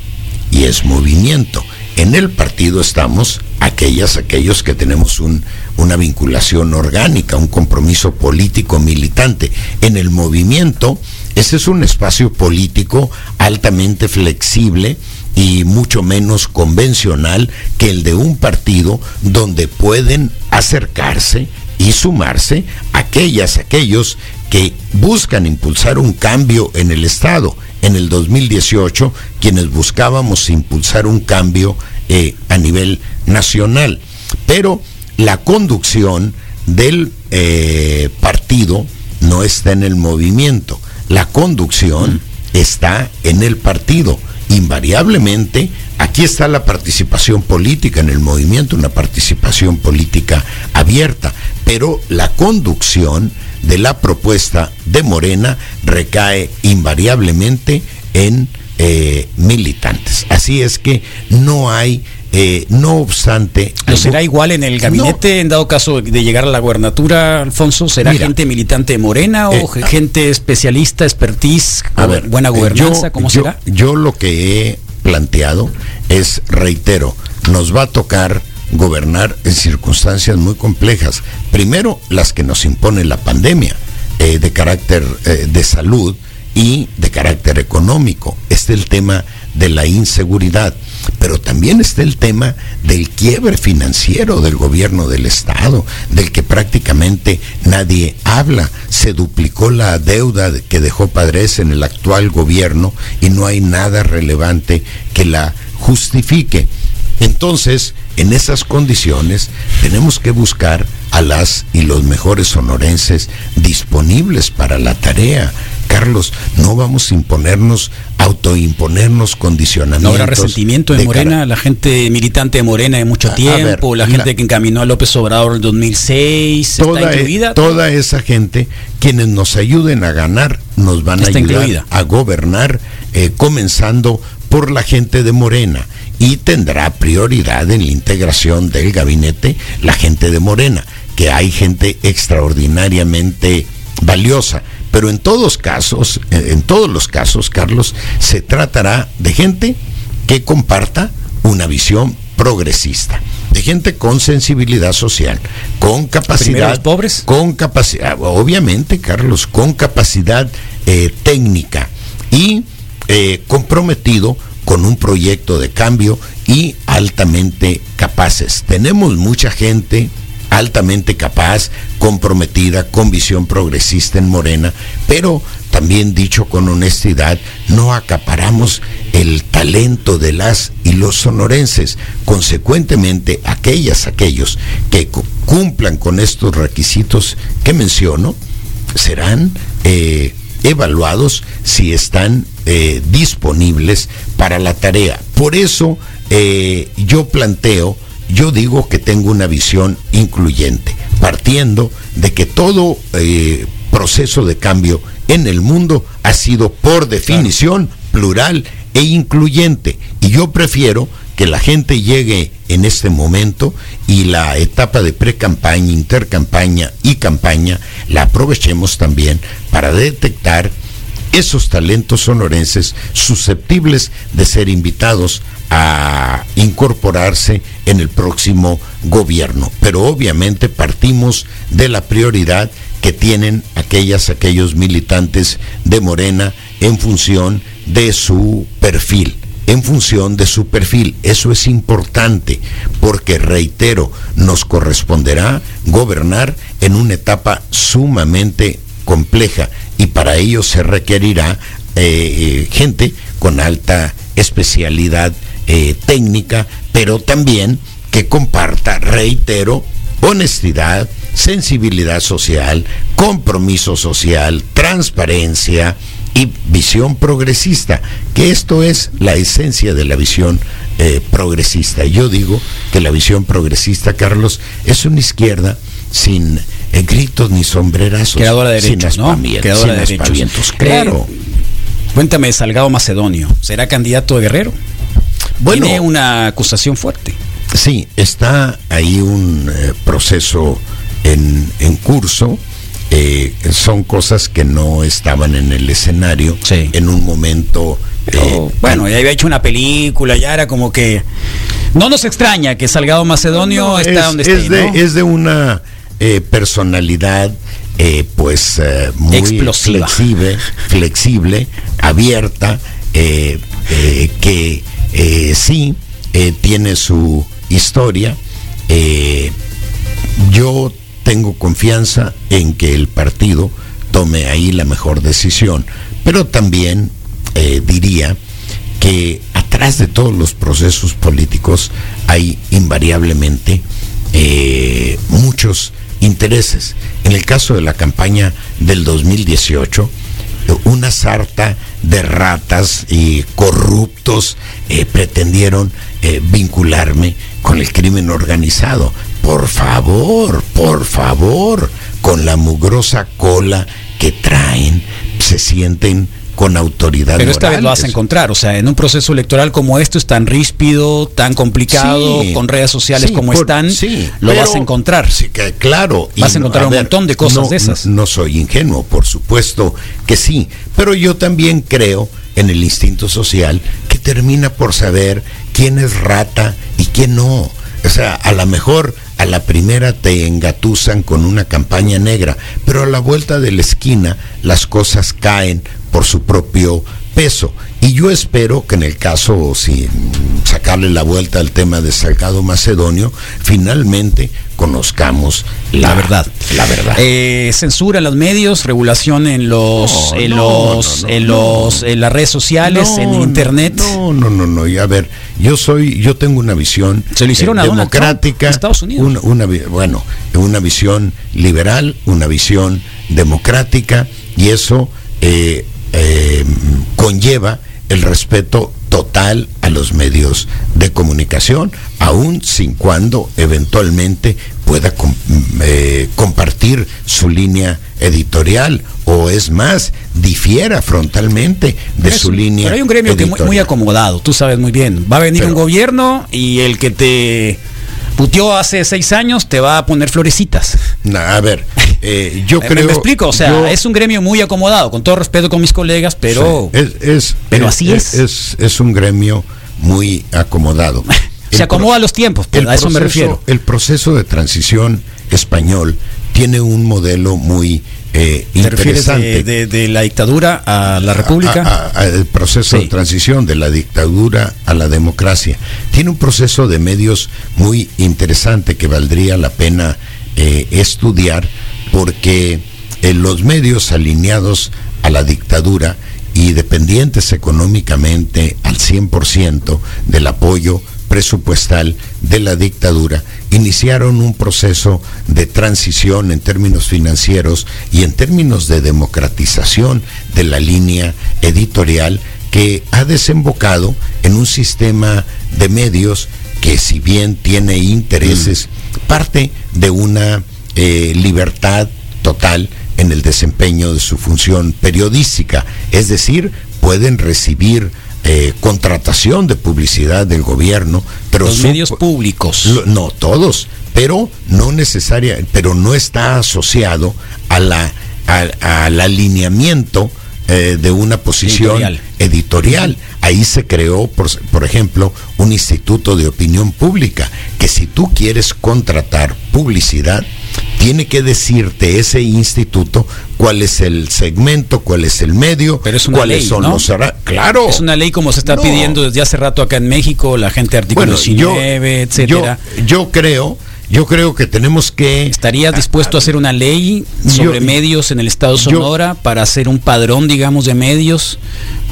Speaker 3: y es movimiento. En el partido estamos aquellas, aquellos que tenemos un, una vinculación orgánica, un compromiso político militante. En el movimiento, ese es un espacio político altamente flexible y mucho menos convencional que el de un partido donde pueden acercarse y sumarse aquellas, aquellos que buscan impulsar un cambio en el Estado. En el 2018, quienes buscábamos impulsar un cambio eh, a nivel nacional. Pero la conducción del eh, partido no está en el movimiento. La conducción está en el partido. Invariablemente, aquí está la participación política en el movimiento, una participación política abierta, pero la conducción de la propuesta de Morena recae invariablemente en eh, militantes. Así es que no hay eh, no obstante.
Speaker 2: ¿Lo será igual en el gabinete, en dado caso de llegar a la gubernatura, Alfonso? ¿Será gente militante de Morena o eh, gente especialista, expertise, a ver, buena gobernanza? ¿Cómo será?
Speaker 3: Yo lo que he planteado es, reitero, nos va a tocar gobernar en circunstancias muy complejas. Primero, las que nos impone la pandemia eh, de carácter eh, de salud y de carácter económico. Está el tema de la inseguridad, pero también está el tema del quiebre financiero del gobierno del Estado, del que prácticamente nadie habla. Se duplicó la deuda que dejó Padres en el actual gobierno y no hay nada relevante que la justifique. Entonces, en esas condiciones, tenemos que buscar a las y los mejores sonorenses disponibles para la tarea. Carlos, no vamos a imponernos, autoimponernos condicionamientos. No
Speaker 2: habrá resentimiento de, Morena, la gente militante de Morena de mucho tiempo, la gente que encaminó a López Obrador en 2006,
Speaker 3: toda, está e- incluida. Toda esa gente, quienes nos ayuden a ganar, nos van a ayudar a gobernar, eh, comenzando por la gente de Morena y tendrá prioridad en la integración del gabinete la gente de Morena, que hay gente extraordinariamente valiosa. Pero en todos casos, en todos los casos, Carlos, se tratará de gente que comparta una visión progresista, de gente con sensibilidad social, con capacidad,
Speaker 2: pobres,
Speaker 3: con capacidad, obviamente, Carlos, con capacidad eh, técnica y eh, comprometido con un proyecto de cambio y altamente capaces. Tenemos mucha gente altamente capaz, comprometida, con visión progresista en Morena, pero también dicho con honestidad, no acaparamos el talento de las y los sonorenses. Consecuentemente, aquellas, aquellos que cumplan con estos requisitos que menciono, serán eh, evaluados si están eh, disponibles para la tarea. Por eso eh, yo planteo, yo digo que tengo una visión incluyente, partiendo de que todo eh, proceso de cambio en el mundo ha sido por definición plural e incluyente. Y yo prefiero que la gente llegue en este momento y la etapa de pre-campaña, intercampaña y campaña la aprovechemos también para detectar esos talentos sonorenses susceptibles de ser invitados a incorporarse en el próximo gobierno. Pero obviamente partimos de la prioridad que tienen aquellas, aquellos militantes de Morena en función de su perfil en función de su perfil. Eso es importante porque, reitero, nos corresponderá gobernar en una etapa sumamente compleja y para ello se requerirá eh, eh, gente con alta especialidad eh, técnica, pero también que comparta, reitero, honestidad, sensibilidad social, compromiso social, transparencia, y visión progresista, que esto es la esencia de la visión eh, progresista. Yo digo que la visión progresista, Carlos, es una izquierda sin eh, gritos ni sombrerazos,
Speaker 2: Creadora de derechos,
Speaker 3: sin,
Speaker 2: ¿no?
Speaker 3: Creadora de derechos.
Speaker 2: Claro. cuéntame, Salgado Macedonio, ¿será candidato de Guerrero? Bueno, Tiene una acusación fuerte.
Speaker 3: Sí, está ahí un eh, proceso en, en curso eh, son cosas que no estaban en el escenario en un momento.
Speaker 2: Eh, bueno, ya había hecho una película, ya era como que. No nos extraña que Salgado Macedonio está donde
Speaker 3: es esté, de, Es de una eh, personalidad. pues muy
Speaker 2: Explosiva.
Speaker 3: flexible, flexible, abierta, que sí tiene su historia. yo tengo confianza en que el partido tome ahí la mejor decisión. Pero también eh, diría que atrás de todos los procesos políticos hay invariablemente eh, muchos intereses. En el caso de la campaña del 2018, una sarta de ratas y corruptos eh, pretendieron vincularme con el crimen organizado por favor, por favor, con la mugrosa cola que traen, se sienten con autoridad.
Speaker 2: Pero esta vez lo vas a encontrar, o sea, en un proceso electoral como esto es tan ríspido, tan complicado, con redes sociales como están, sí, lo vas a encontrar.
Speaker 3: Sí, que, claro.
Speaker 2: Vas a encontrar un montón de cosas de esas.
Speaker 3: No, no soy ingenuo, por supuesto que sí, pero yo también creo en el instinto social que termina por saber quién es rata y quién no. O sea, a lo mejor a la primera te engatusan con una campaña negra, pero a la vuelta de la esquina las cosas caen por su propio peso. Y yo espero que en el caso, si sacarle la vuelta al tema de Salgado Macedonio, finalmente conozcamos la, verdad. La verdad.
Speaker 2: Eh, censura en los medios, regulación en los, en los, en los, en las redes sociales, en internet.
Speaker 3: No, no, no, no. Y a ver, yo soy, yo tengo una visión
Speaker 2: Se lo hicieron
Speaker 3: eh,
Speaker 2: a Donald
Speaker 3: democrática,
Speaker 2: Trump, Estados Unidos.
Speaker 3: Una, una bueno, una visión liberal, una visión democrática, y eso eh, eh, conlleva el respeto total a los medios de comunicación, aun sin cuando eventualmente pueda com- eh, compartir su línea editorial o es más, difiera frontalmente de
Speaker 2: Es
Speaker 3: su línea
Speaker 2: Pero hay un gremio que muy, muy
Speaker 3: editorial.
Speaker 2: acomodado, tú sabes muy bien. Va a venir
Speaker 3: Pero-
Speaker 2: un gobierno y el que te puteó hace seis años te va a poner florecitas.
Speaker 3: Na- A ver, eh, yo creo.
Speaker 2: me explico, o sea,
Speaker 3: yo-
Speaker 2: es un gremio muy acomodado, con todo respeto con mis colegas, pero
Speaker 3: Sí, es, es-
Speaker 2: pero
Speaker 3: es-
Speaker 2: así es.
Speaker 3: es. es un gremio muy acomodado.
Speaker 2: se
Speaker 3: El
Speaker 2: acomoda
Speaker 3: pro-
Speaker 2: a los tiempos, pues, a eso me refiero.
Speaker 3: El proceso de transición español tiene un modelo muy eh,
Speaker 2: ¿Te refieres
Speaker 3: interesante.
Speaker 2: de, de- de la dictadura a la república?
Speaker 3: A- a- a el proceso
Speaker 2: Sí.
Speaker 3: de transición de la dictadura a la democracia. Tiene un proceso de medios muy interesante que valdría la pena eh, estudiar porque eh, los medios alineados a la dictadura y dependientes económicamente al 100% del apoyo presupuestal de la dictadura, iniciaron un proceso de transición en términos financieros y en términos de democratización de la línea editorial que ha desembocado en un sistema de medios que si bien tiene intereses, parte de una eh, libertad total en el desempeño de su función periodística, es decir, pueden recibir eh, contratación de publicidad del gobierno, pero
Speaker 2: los medios públicos.
Speaker 3: lo- no todos, pero no necesaria, pero no está asociado a la a- al alineamiento eh, de una posición
Speaker 2: Editorial.
Speaker 3: editorial. Ahí se creó, por, por ejemplo, un instituto de opinión pública, que si tú quieres contratar publicidad, tiene que decirte ese instituto cuál es el segmento, cuál es el medio,
Speaker 2: Pero es una
Speaker 3: cuáles
Speaker 2: ley,
Speaker 3: son
Speaker 2: ¿no?
Speaker 3: los... Claro.
Speaker 2: Es una ley como se está
Speaker 3: No.
Speaker 2: pidiendo desde hace rato acá en México, la gente artículo 19, etcétera.
Speaker 3: Yo, yo creo, yo creo que tenemos que
Speaker 2: ¿Estarías dispuesto a hacer una ley sobre
Speaker 3: Yo-
Speaker 2: medios en el estado
Speaker 3: yo-
Speaker 2: Sonora para hacer un padrón, digamos, de medios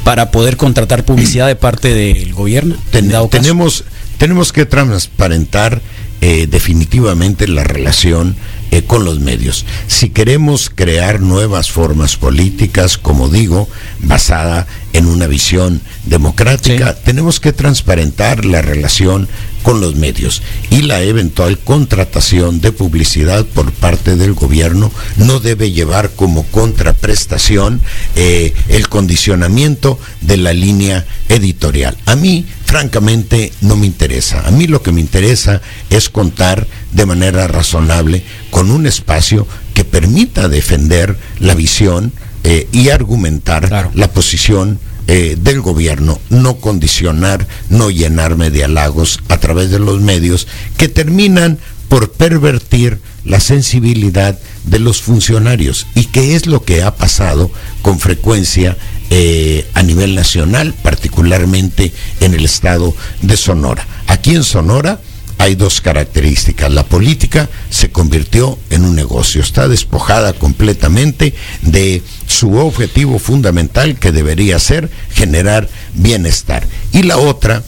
Speaker 2: para poder contratar publicidad de parte del gobierno?
Speaker 3: Ten- tenemos, tenemos que transparentar eh, definitivamente la relación eh, con los medios. Si queremos crear nuevas formas políticas, como digo, basada en una visión democrática, tenemos que transparentar la relación con los medios y la eventual contratación de publicidad por parte del gobierno no debe llevar como contraprestación eh, el condicionamiento de la línea editorial. A mí, francamente, no me interesa. A mí lo que me interesa es contar de manera razonable con un espacio que permita defender la visión eh, y argumentar
Speaker 2: Claro.
Speaker 3: la posición eh, del gobierno, no condicionar, no llenarme de halagos a través de los medios que terminan por pervertir la sensibilidad de los funcionarios y que es lo que ha pasado con frecuencia eh, a nivel nacional, particularmente en el estado de Sonora. Aquí en Sonora hay dos características. La política se convirtió en un negocio, está despojada completamente de su objetivo fundamental que debería ser generar bienestar. Y la otra,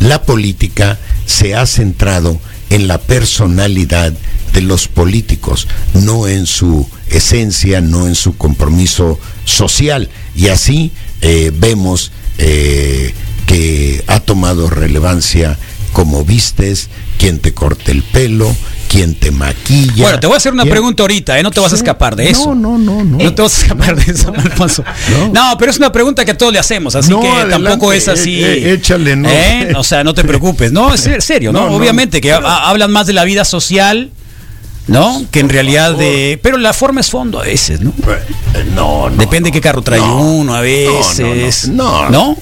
Speaker 3: la política se ha centrado en la personalidad de los políticos, no en su esencia, no en su compromiso social. Y así eh, vemos eh, que ha tomado relevancia como vistes, quien te corte el pelo, quien te maquilla.
Speaker 2: Bueno, te voy a hacer una
Speaker 3: quién-
Speaker 2: pregunta ahorita, ¿eh? No te vas a escapar de eso.
Speaker 3: No, no, no, no.
Speaker 2: No te vas a escapar de eso, Alfonso.
Speaker 3: No.
Speaker 2: No. pero es una pregunta que a todos le hacemos, así
Speaker 3: No,
Speaker 2: que
Speaker 3: adelante,
Speaker 2: tampoco es así.
Speaker 3: eh, eh, échale, no.
Speaker 2: ¿eh? O sea, no te preocupes. No, es ser- serio, ¿no? Obviamente que ha- hablan más de la vida social, ¿no? Que en realidad de. Pero la forma es fondo a veces, ¿no?
Speaker 3: Eh, No, no.
Speaker 2: Depende
Speaker 3: no.
Speaker 2: qué carro trae
Speaker 3: No.
Speaker 2: uno a veces.
Speaker 3: No, no.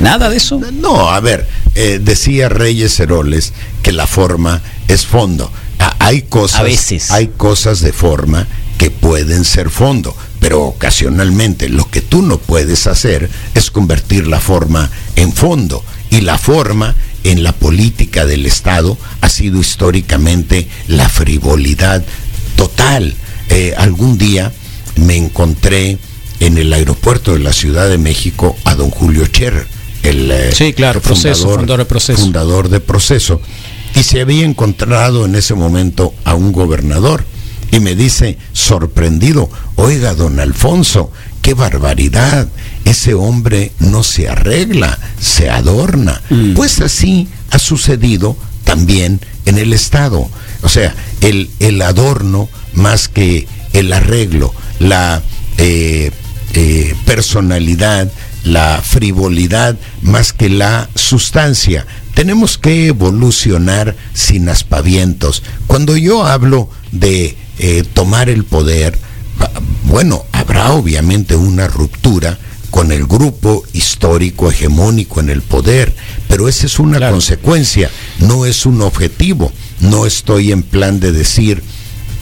Speaker 2: Nada de eso.
Speaker 3: No, a ver, eh, decía Reyes Heroles que la forma es fondo. A- hay cosas,
Speaker 2: A veces.
Speaker 3: hay cosas de forma que pueden ser fondo, pero ocasionalmente lo que tú no puedes hacer es convertir la forma en fondo y la forma en la política del Estado ha sido históricamente la frivolidad total. Eh, algún día me encontré en el aeropuerto de la Ciudad de México a don Julio Scherer, el eh,
Speaker 2: Sí, claro, Proceso, fundador de Proceso.
Speaker 3: fundador de Proceso, y se había encontrado en ese momento a un gobernador y me dice, sorprendido, oiga, don Alfonso, qué barbaridad, ese hombre no se arregla, se adorna.
Speaker 2: Mm.
Speaker 3: Pues así ha sucedido también en el Estado. O sea, el, el adorno más que el arreglo, la eh, eh, personalidad, la frivolidad más que la sustancia. Tenemos que evolucionar sin aspavientos. Cuando yo hablo de eh, tomar el poder, ah, bueno, habrá obviamente una ruptura con el grupo histórico hegemónico en el poder, pero esa es una
Speaker 2: Claro.
Speaker 3: consecuencia, no es un objetivo. No estoy en plan de decir,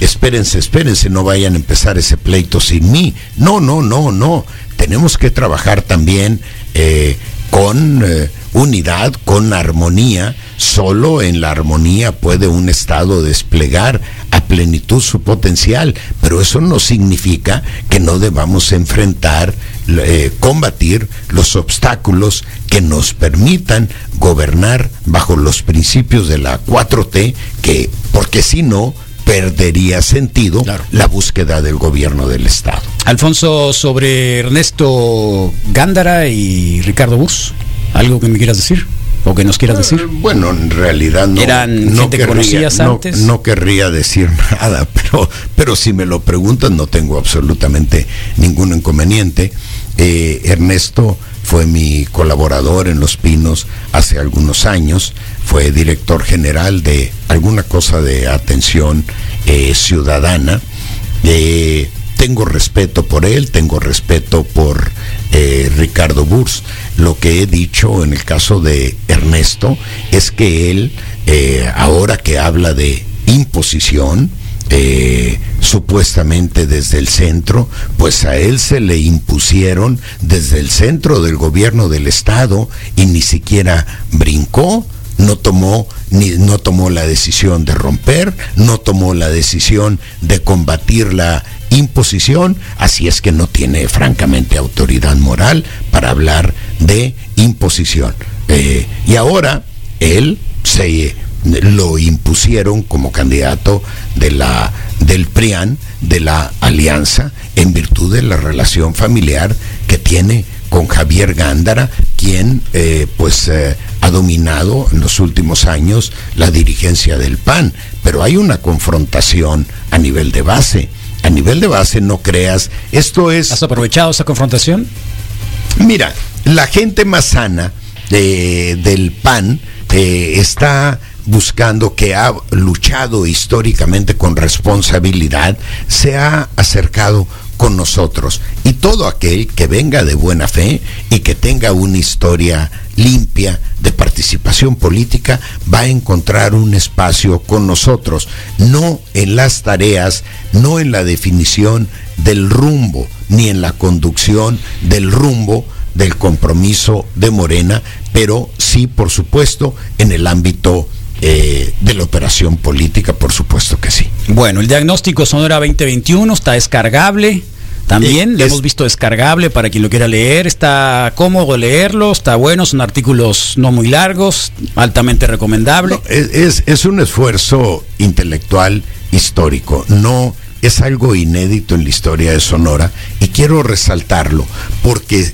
Speaker 3: espérense, espérense, no vayan a empezar ese pleito sin mí. No, no, no, no. Tenemos que trabajar también eh, con eh, unidad, con armonía. Solo en la armonía puede un Estado desplegar a plenitud su potencial, pero eso no significa que no debamos enfrentar, eh, combatir los obstáculos que nos permitan gobernar bajo los principios de la 4T, que, porque si no, perdería sentido
Speaker 2: Claro.
Speaker 3: la búsqueda del gobierno del Estado.
Speaker 2: Alfonso, sobre Ernesto Gándara y Ricardo Bus, ¿algo que me quieras decir? ¿O que nos quieras decir?
Speaker 3: Bueno, en realidad no.
Speaker 2: ¿Eran
Speaker 3: no
Speaker 2: gente que conocías
Speaker 3: no-
Speaker 2: antes?
Speaker 3: No, querría decir nada, pero, pero si me lo preguntan no tengo absolutamente ningún inconveniente. Eh, Ernesto fue mi colaborador en Los Pinos hace algunos años, fue director general de alguna cosa de atención eh, ciudadana. Eh, tengo respeto por él, tengo respeto por eh, Ricardo Burs. Lo que he dicho en el caso de Ernesto es que él, eh, ahora que habla de imposición, eh, supuestamente desde el centro, pues a él se le impusieron desde el centro del gobierno del Estado y ni siquiera brincó no tomó ni no tomó la decisión de romper, no tomó la decisión de combatir la imposición, así es que no tiene francamente autoridad moral para hablar de imposición. Eh, y ahora él se lo impusieron como candidato de la del PRIAN, de la alianza, en virtud de la relación familiar que tiene con Javier Gándara, quien eh, pues eh, ha dominado en los últimos años la dirigencia del PAN. Pero hay una confrontación a nivel de base. A nivel de base no creas, esto es...
Speaker 2: ¿Has aprovechado esa confrontación?
Speaker 3: Mira, la gente más sana eh, del PAN eh, está buscando, que ha luchado históricamente con responsabilidad, se ha acercado con nosotros. Y todo aquel que venga de buena fe y que tenga una historia limpia de participación política va a encontrar un espacio con nosotros, no en las tareas, no en la definición del rumbo, ni en la conducción del rumbo del compromiso de Morena, pero sí, por supuesto, en el ámbito eh, la operación política, por supuesto que sí.
Speaker 2: Bueno, el diagnóstico Sonora 2021 está descargable. También
Speaker 3: Eh,
Speaker 2: lo hemos visto descargable para quien lo quiera leer. Está cómodo leerlo, está bueno, son artículos no muy largos, altamente recomendable.
Speaker 3: No, es, es- es un esfuerzo intelectual histórico, no es algo inédito en la historia de Sonora y quiero resaltarlo porque,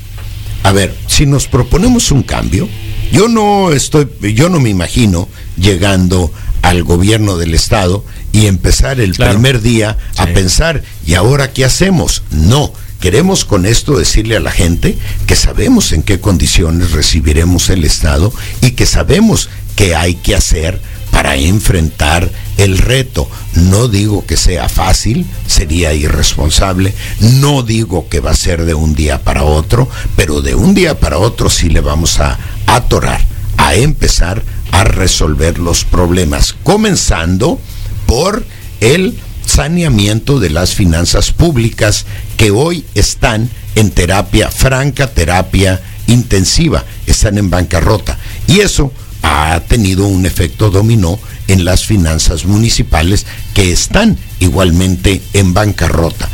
Speaker 3: a ver, si nos proponemos un cambio, yo no estoy, yo no me imagino llegando al gobierno del estado y empezar el
Speaker 2: Claro.
Speaker 3: primer día a
Speaker 2: Sí.
Speaker 3: pensar, ¿y ahora qué hacemos? No. Queremos con esto decirle a la gente que sabemos en qué condiciones recibiremos el Estado y que sabemos qué hay que hacer para enfrentar el reto. No digo que sea fácil, sería irresponsable, no digo que va a ser de un día para otro, pero de un día para otro sí le vamos a atorar, a empezar a resolver los problemas, comenzando por el saneamiento de las finanzas públicas que hoy están en terapia franca, terapia intensiva, están en bancarrota. Y eso ha tenido un efecto dominó en las finanzas municipales que están igualmente en bancarrota.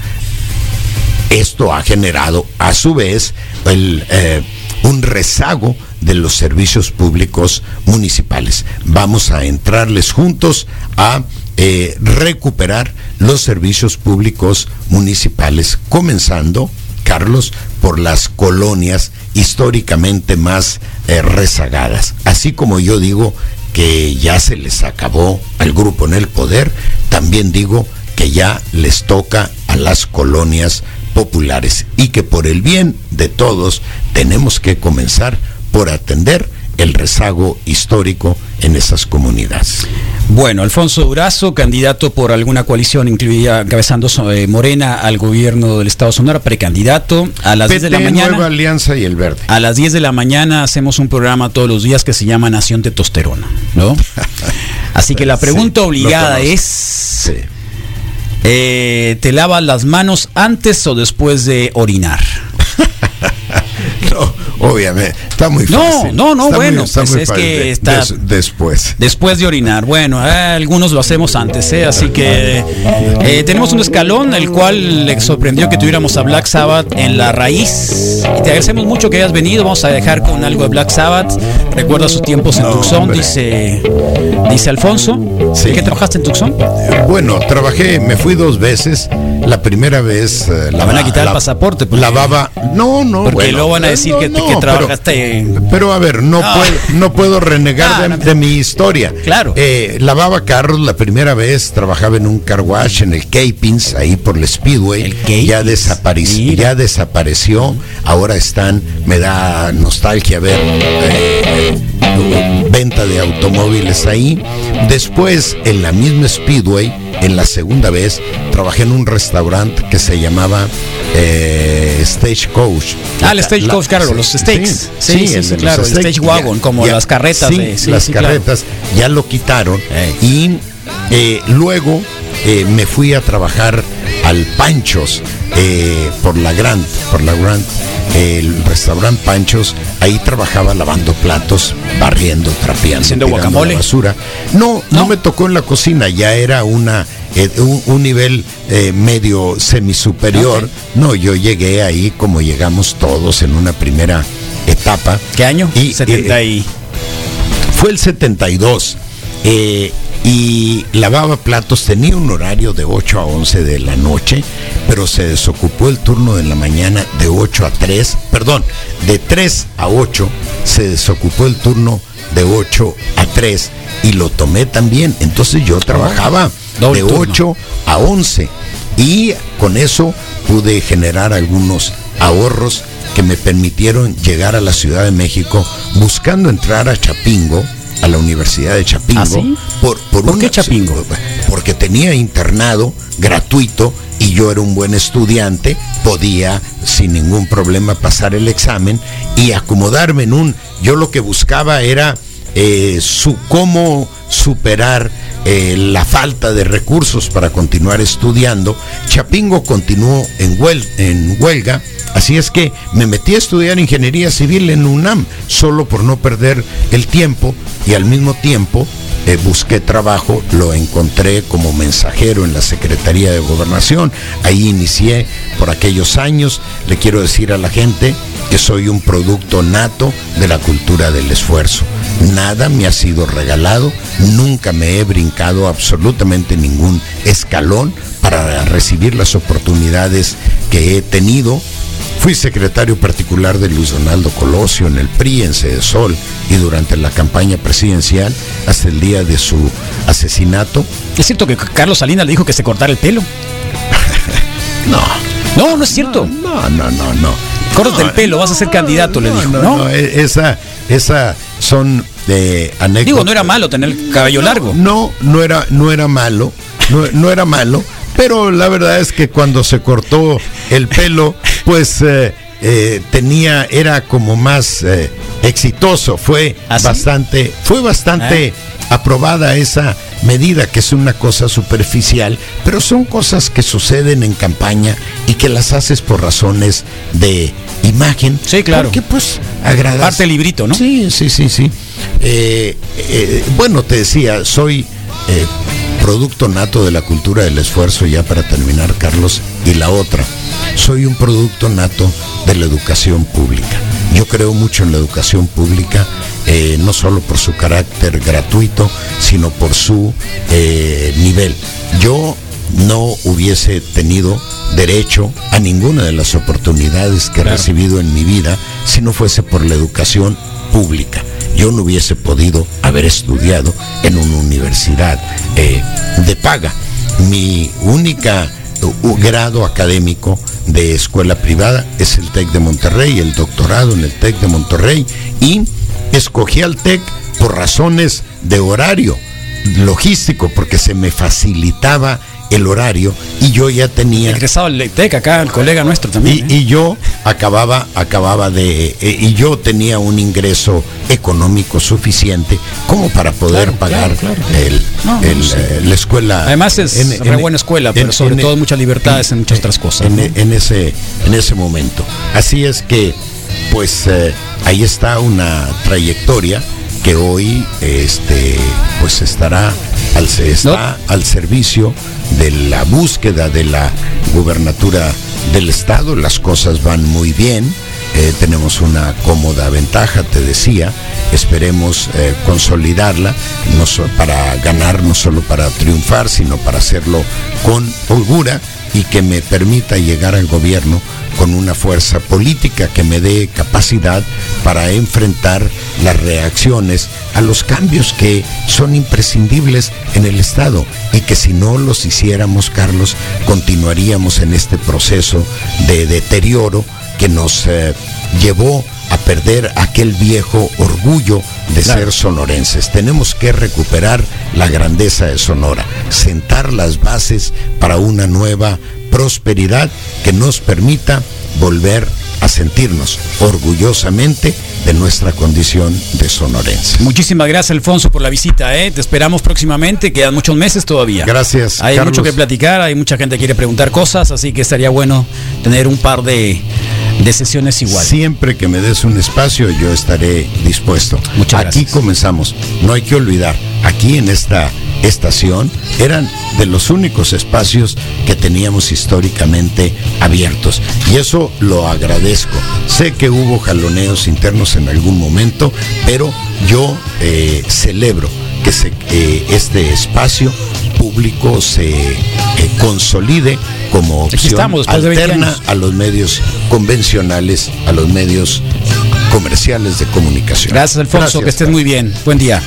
Speaker 3: Esto ha generado a su vez el, eh, un rezago de los servicios públicos municipales. Vamos a entrarles juntos a eh, recuperar los servicios públicos municipales, comenzando, Carlos, por las colonias históricamente más eh, rezagadas. Así como yo digo que ya se les acabó al grupo en el poder, también digo que ya les toca a las colonias populares y que por el bien de todos tenemos que comenzar por atender el rezago histórico en esas comunidades.
Speaker 2: Bueno, Alfonso Durazo, candidato por alguna coalición, incluida encabezando eh, Morena al gobierno del Estado Sonora, precandidato a las 10 de la mañana.
Speaker 3: Nueva Alianza y el Verde.
Speaker 2: A las 10 de la mañana hacemos un programa todos los días que se llama Nación Testosterona, ¿no? Así que la pregunta
Speaker 3: Sí,
Speaker 2: obligada es
Speaker 3: Sí.
Speaker 2: eh, ¿te lavas las manos antes o después de orinar?
Speaker 3: No, obviamente, está muy
Speaker 2: No,
Speaker 3: fácil.
Speaker 2: no, no,
Speaker 3: Está muy-
Speaker 2: bueno,
Speaker 3: está
Speaker 2: pues
Speaker 3: muy
Speaker 2: es
Speaker 3: fácil.
Speaker 2: que está-
Speaker 3: des- después.
Speaker 2: Después de orinar. Bueno, eh, algunos lo hacemos antes, ¿eh? así que eh, tenemos un escalón el cual le sorprendió que tuviéramos a Black Sabbath en la raíz. Y te agradecemos mucho que hayas venido. Vamos a dejar con algo de Black Sabbath. Recuerda sus tiempos en
Speaker 3: No,
Speaker 2: Tucson,
Speaker 3: hombre.
Speaker 2: dice, dice Alfonso.
Speaker 3: Sí.
Speaker 2: ¿En qué trabajaste en Tucson?
Speaker 3: Bueno, trabajé, me fui dos veces. La primera vez. eh,
Speaker 2: La van a quitar el pasaporte, porque-
Speaker 3: Lavaba. No, no.
Speaker 2: Porque
Speaker 3: bueno,
Speaker 2: luego van a decir
Speaker 3: no,
Speaker 2: que,
Speaker 3: no,
Speaker 2: que
Speaker 3: pero-
Speaker 2: trabajaste.
Speaker 3: Pero a ver, no,
Speaker 2: No.
Speaker 3: Puedo, no puedo renegar
Speaker 2: Ah,
Speaker 3: de, mi historia.
Speaker 2: Claro.
Speaker 3: Eh, lavaba carros la primera vez, trabajaba en un car wash en el Capins, ahí por el Speedway.
Speaker 2: El
Speaker 3: ya, desapareció, ya desapareció. Ahora están, me da nostalgia ver eh, eh, venta de automóviles ahí. Después, en la misma Speedway, en la segunda vez, trabajé en un restaurante que se llamaba eh, Stagecoach.
Speaker 2: Ah, el Stagecoach,
Speaker 3: La-
Speaker 2: claro, los steaks. Sí, sí, sí, claro, el. Stage Wagon, como las carretas de- sí,
Speaker 3: las
Speaker 2: sí, claro.
Speaker 3: carretas ya lo quitaron y eh, luego eh, me fui a trabajar al Panchos eh, por la Grand, por la Grand, el restaurante Panchos. Ahí trabajaba lavando platos, barriendo, trapeando,
Speaker 2: ¿Haciendo
Speaker 3: la
Speaker 2: guacamole?
Speaker 3: basura. No, no,
Speaker 2: ¿No?
Speaker 3: me tocó en la cocina, ya era una un, un nivel medio semisuperior.
Speaker 2: Ok.
Speaker 3: No, yo llegué ahí como llegamos todos en una primera etapa.
Speaker 2: ¿Qué año?
Speaker 3: Y,
Speaker 2: 70 y...
Speaker 3: Fue el 72. Y lavaba platos, tenía un horario de 8 a 11 de la noche, pero se desocupó el turno de la mañana de 8 a 3, perdón, de 3 a 8, se desocupó el turno de 8 a 3 y lo tomé también. Entonces yo trabajaba
Speaker 2: Doble
Speaker 3: de
Speaker 2: turno.
Speaker 3: 8 a 11 y con eso pude generar algunos ahorros que me permitieron llegar a la Ciudad de México buscando entrar a Chapingo, a la Universidad de Chapingo.
Speaker 2: ¿Ah, sí?
Speaker 3: por, por,
Speaker 2: ¿Por
Speaker 3: una-
Speaker 2: qué Chapingo?
Speaker 3: Porque tenía internado gratuito y yo era un buen estudiante, podía sin ningún problema pasar el examen y acomodarme en un... Yo lo que buscaba era eh, su, cómo superar eh, la falta de recursos para continuar estudiando. Chapingo continuó en, huel- en huelga, así es que me metí a estudiar ingeniería civil en UNAM, solo por no perder el tiempo y al mismo tiempo eh, busqué trabajo, lo encontré como mensajero en la Secretaría de Gobernación, ahí inicié por aquellos años, le quiero decir a la gente que soy un producto nato de la cultura del esfuerzo. Nada me ha sido regalado, nunca me he brincado absolutamente ningún escalón para recibir las oportunidades que he tenido. Fui secretario particular de Luis Donaldo Colosio en el PRI, en Sol y durante la campaña presidencial hasta el día de su asesinato.
Speaker 2: Es cierto que Carlos Salinas le dijo que se cortara el pelo.
Speaker 3: No,
Speaker 2: No, no es cierto.
Speaker 3: no, no, no, no.
Speaker 2: Córtate
Speaker 3: No,
Speaker 2: el pelo, vas a ser candidato, le dijo,
Speaker 3: No,
Speaker 2: ¿no?
Speaker 3: no, e- esa, esa son eh, anécdotas.
Speaker 2: Digo, no era malo tener el cabello largo.
Speaker 3: No, no era, no era malo, no, no era malo, pero la verdad es que cuando se cortó el pelo, pues eh, eh, tenía, era como más eh, exitoso. Fue
Speaker 2: ¿Ah,
Speaker 3: bastante, fue bastante
Speaker 2: ¿Eh?
Speaker 3: aprobada esa medida, que es una cosa superficial, pero son cosas que suceden en campaña y que las haces por razones de imagen.
Speaker 2: Sí, claro.
Speaker 3: Porque pues agradas.
Speaker 2: Parte librito, ¿no?
Speaker 3: Sí, sí, sí, sí. Eh, eh, bueno, te decía, soy eh, producto nato de la cultura del esfuerzo, ya para terminar, Carlos, y la otra, soy un producto nato de la educación pública. Yo creo mucho en la educación pública, eh, no solo por su carácter gratuito, sino por su eh, nivel. Yo no hubiese tenido derecho a ninguna de las oportunidades que he recibido en mi vida si no fuese por la educación pública. Yo no hubiese podido haber estudiado en una universidad eh, de paga. Mi única u- grado académico de escuela privada es el TEC de Monterrey, el doctorado en el TEC de Monterrey y escogí al TEC por razones de horario logístico porque se me facilitaba el horario y yo ya tenía
Speaker 2: Egresado al LETEC, acá el colega nuestro también.
Speaker 3: y,
Speaker 2: ¿eh?
Speaker 3: y yo acababa, acababa de, eh, y yo tenía un ingreso económico suficiente como para poder
Speaker 2: Claro,
Speaker 3: pagar
Speaker 2: claro, claro.
Speaker 3: el,
Speaker 2: No,
Speaker 3: el, eh, la escuela.
Speaker 2: Además es re buena escuela, pero sobre todo muchas libertades en muchas otras cosas,
Speaker 3: En,
Speaker 2: ¿no?
Speaker 3: en ese, en ese momento. Así es que, pues eh, ahí está una trayectoria que hoy, este, pues estará al, está al servicio de la búsqueda de la gubernatura del estado. Las cosas van muy bien. eh, tenemos una cómoda ventaja, te decía. Esperemos eh, consolidarla no so- para ganar, no solo para triunfar, sino para hacerlo con holgura y que me permita llegar al gobierno con una fuerza política que me dé capacidad para enfrentar las reacciones a los cambios que son imprescindibles en el Estado y que si no los hiciéramos, Carlos, continuaríamos en este proceso de deterioro que nos eh, llevó a perder aquel viejo orgullo de
Speaker 2: Claro.
Speaker 3: ser sonorenses. Tenemos que recuperar la grandeza de Sonora, sentar las bases para una nueva prosperidad que nos permita volver a sentirnos orgullosamente de nuestra condición de sonorenses.
Speaker 2: Muchísimas gracias, Alfonso, por la visita. ¿eh? Te esperamos próximamente. Quedan muchos meses todavía.
Speaker 3: Gracias,
Speaker 2: Hay
Speaker 3: Carlos.
Speaker 2: mucho que platicar, hay mucha gente que quiere preguntar cosas, así que estaría bueno tener un par de, de sesiones igual.
Speaker 3: Siempre que me des un espacio yo estaré dispuesto.
Speaker 2: Muchas
Speaker 3: aquí
Speaker 2: gracias.
Speaker 3: comenzamos. No hay que olvidar, aquí en esta estación eran de los únicos espacios que teníamos históricamente abiertos. Y eso lo agradezco. Sé que hubo jaloneos internos en algún momento, pero yo eh, celebro que se, eh, este espacio público se eh, consolide como opción
Speaker 2: estamos, después de 20
Speaker 3: alterna a los medios convencionales, a los medios comerciales de comunicación.
Speaker 2: Gracias, Alfonso,
Speaker 3: Gracias,
Speaker 2: que estés muy bien. Buen día.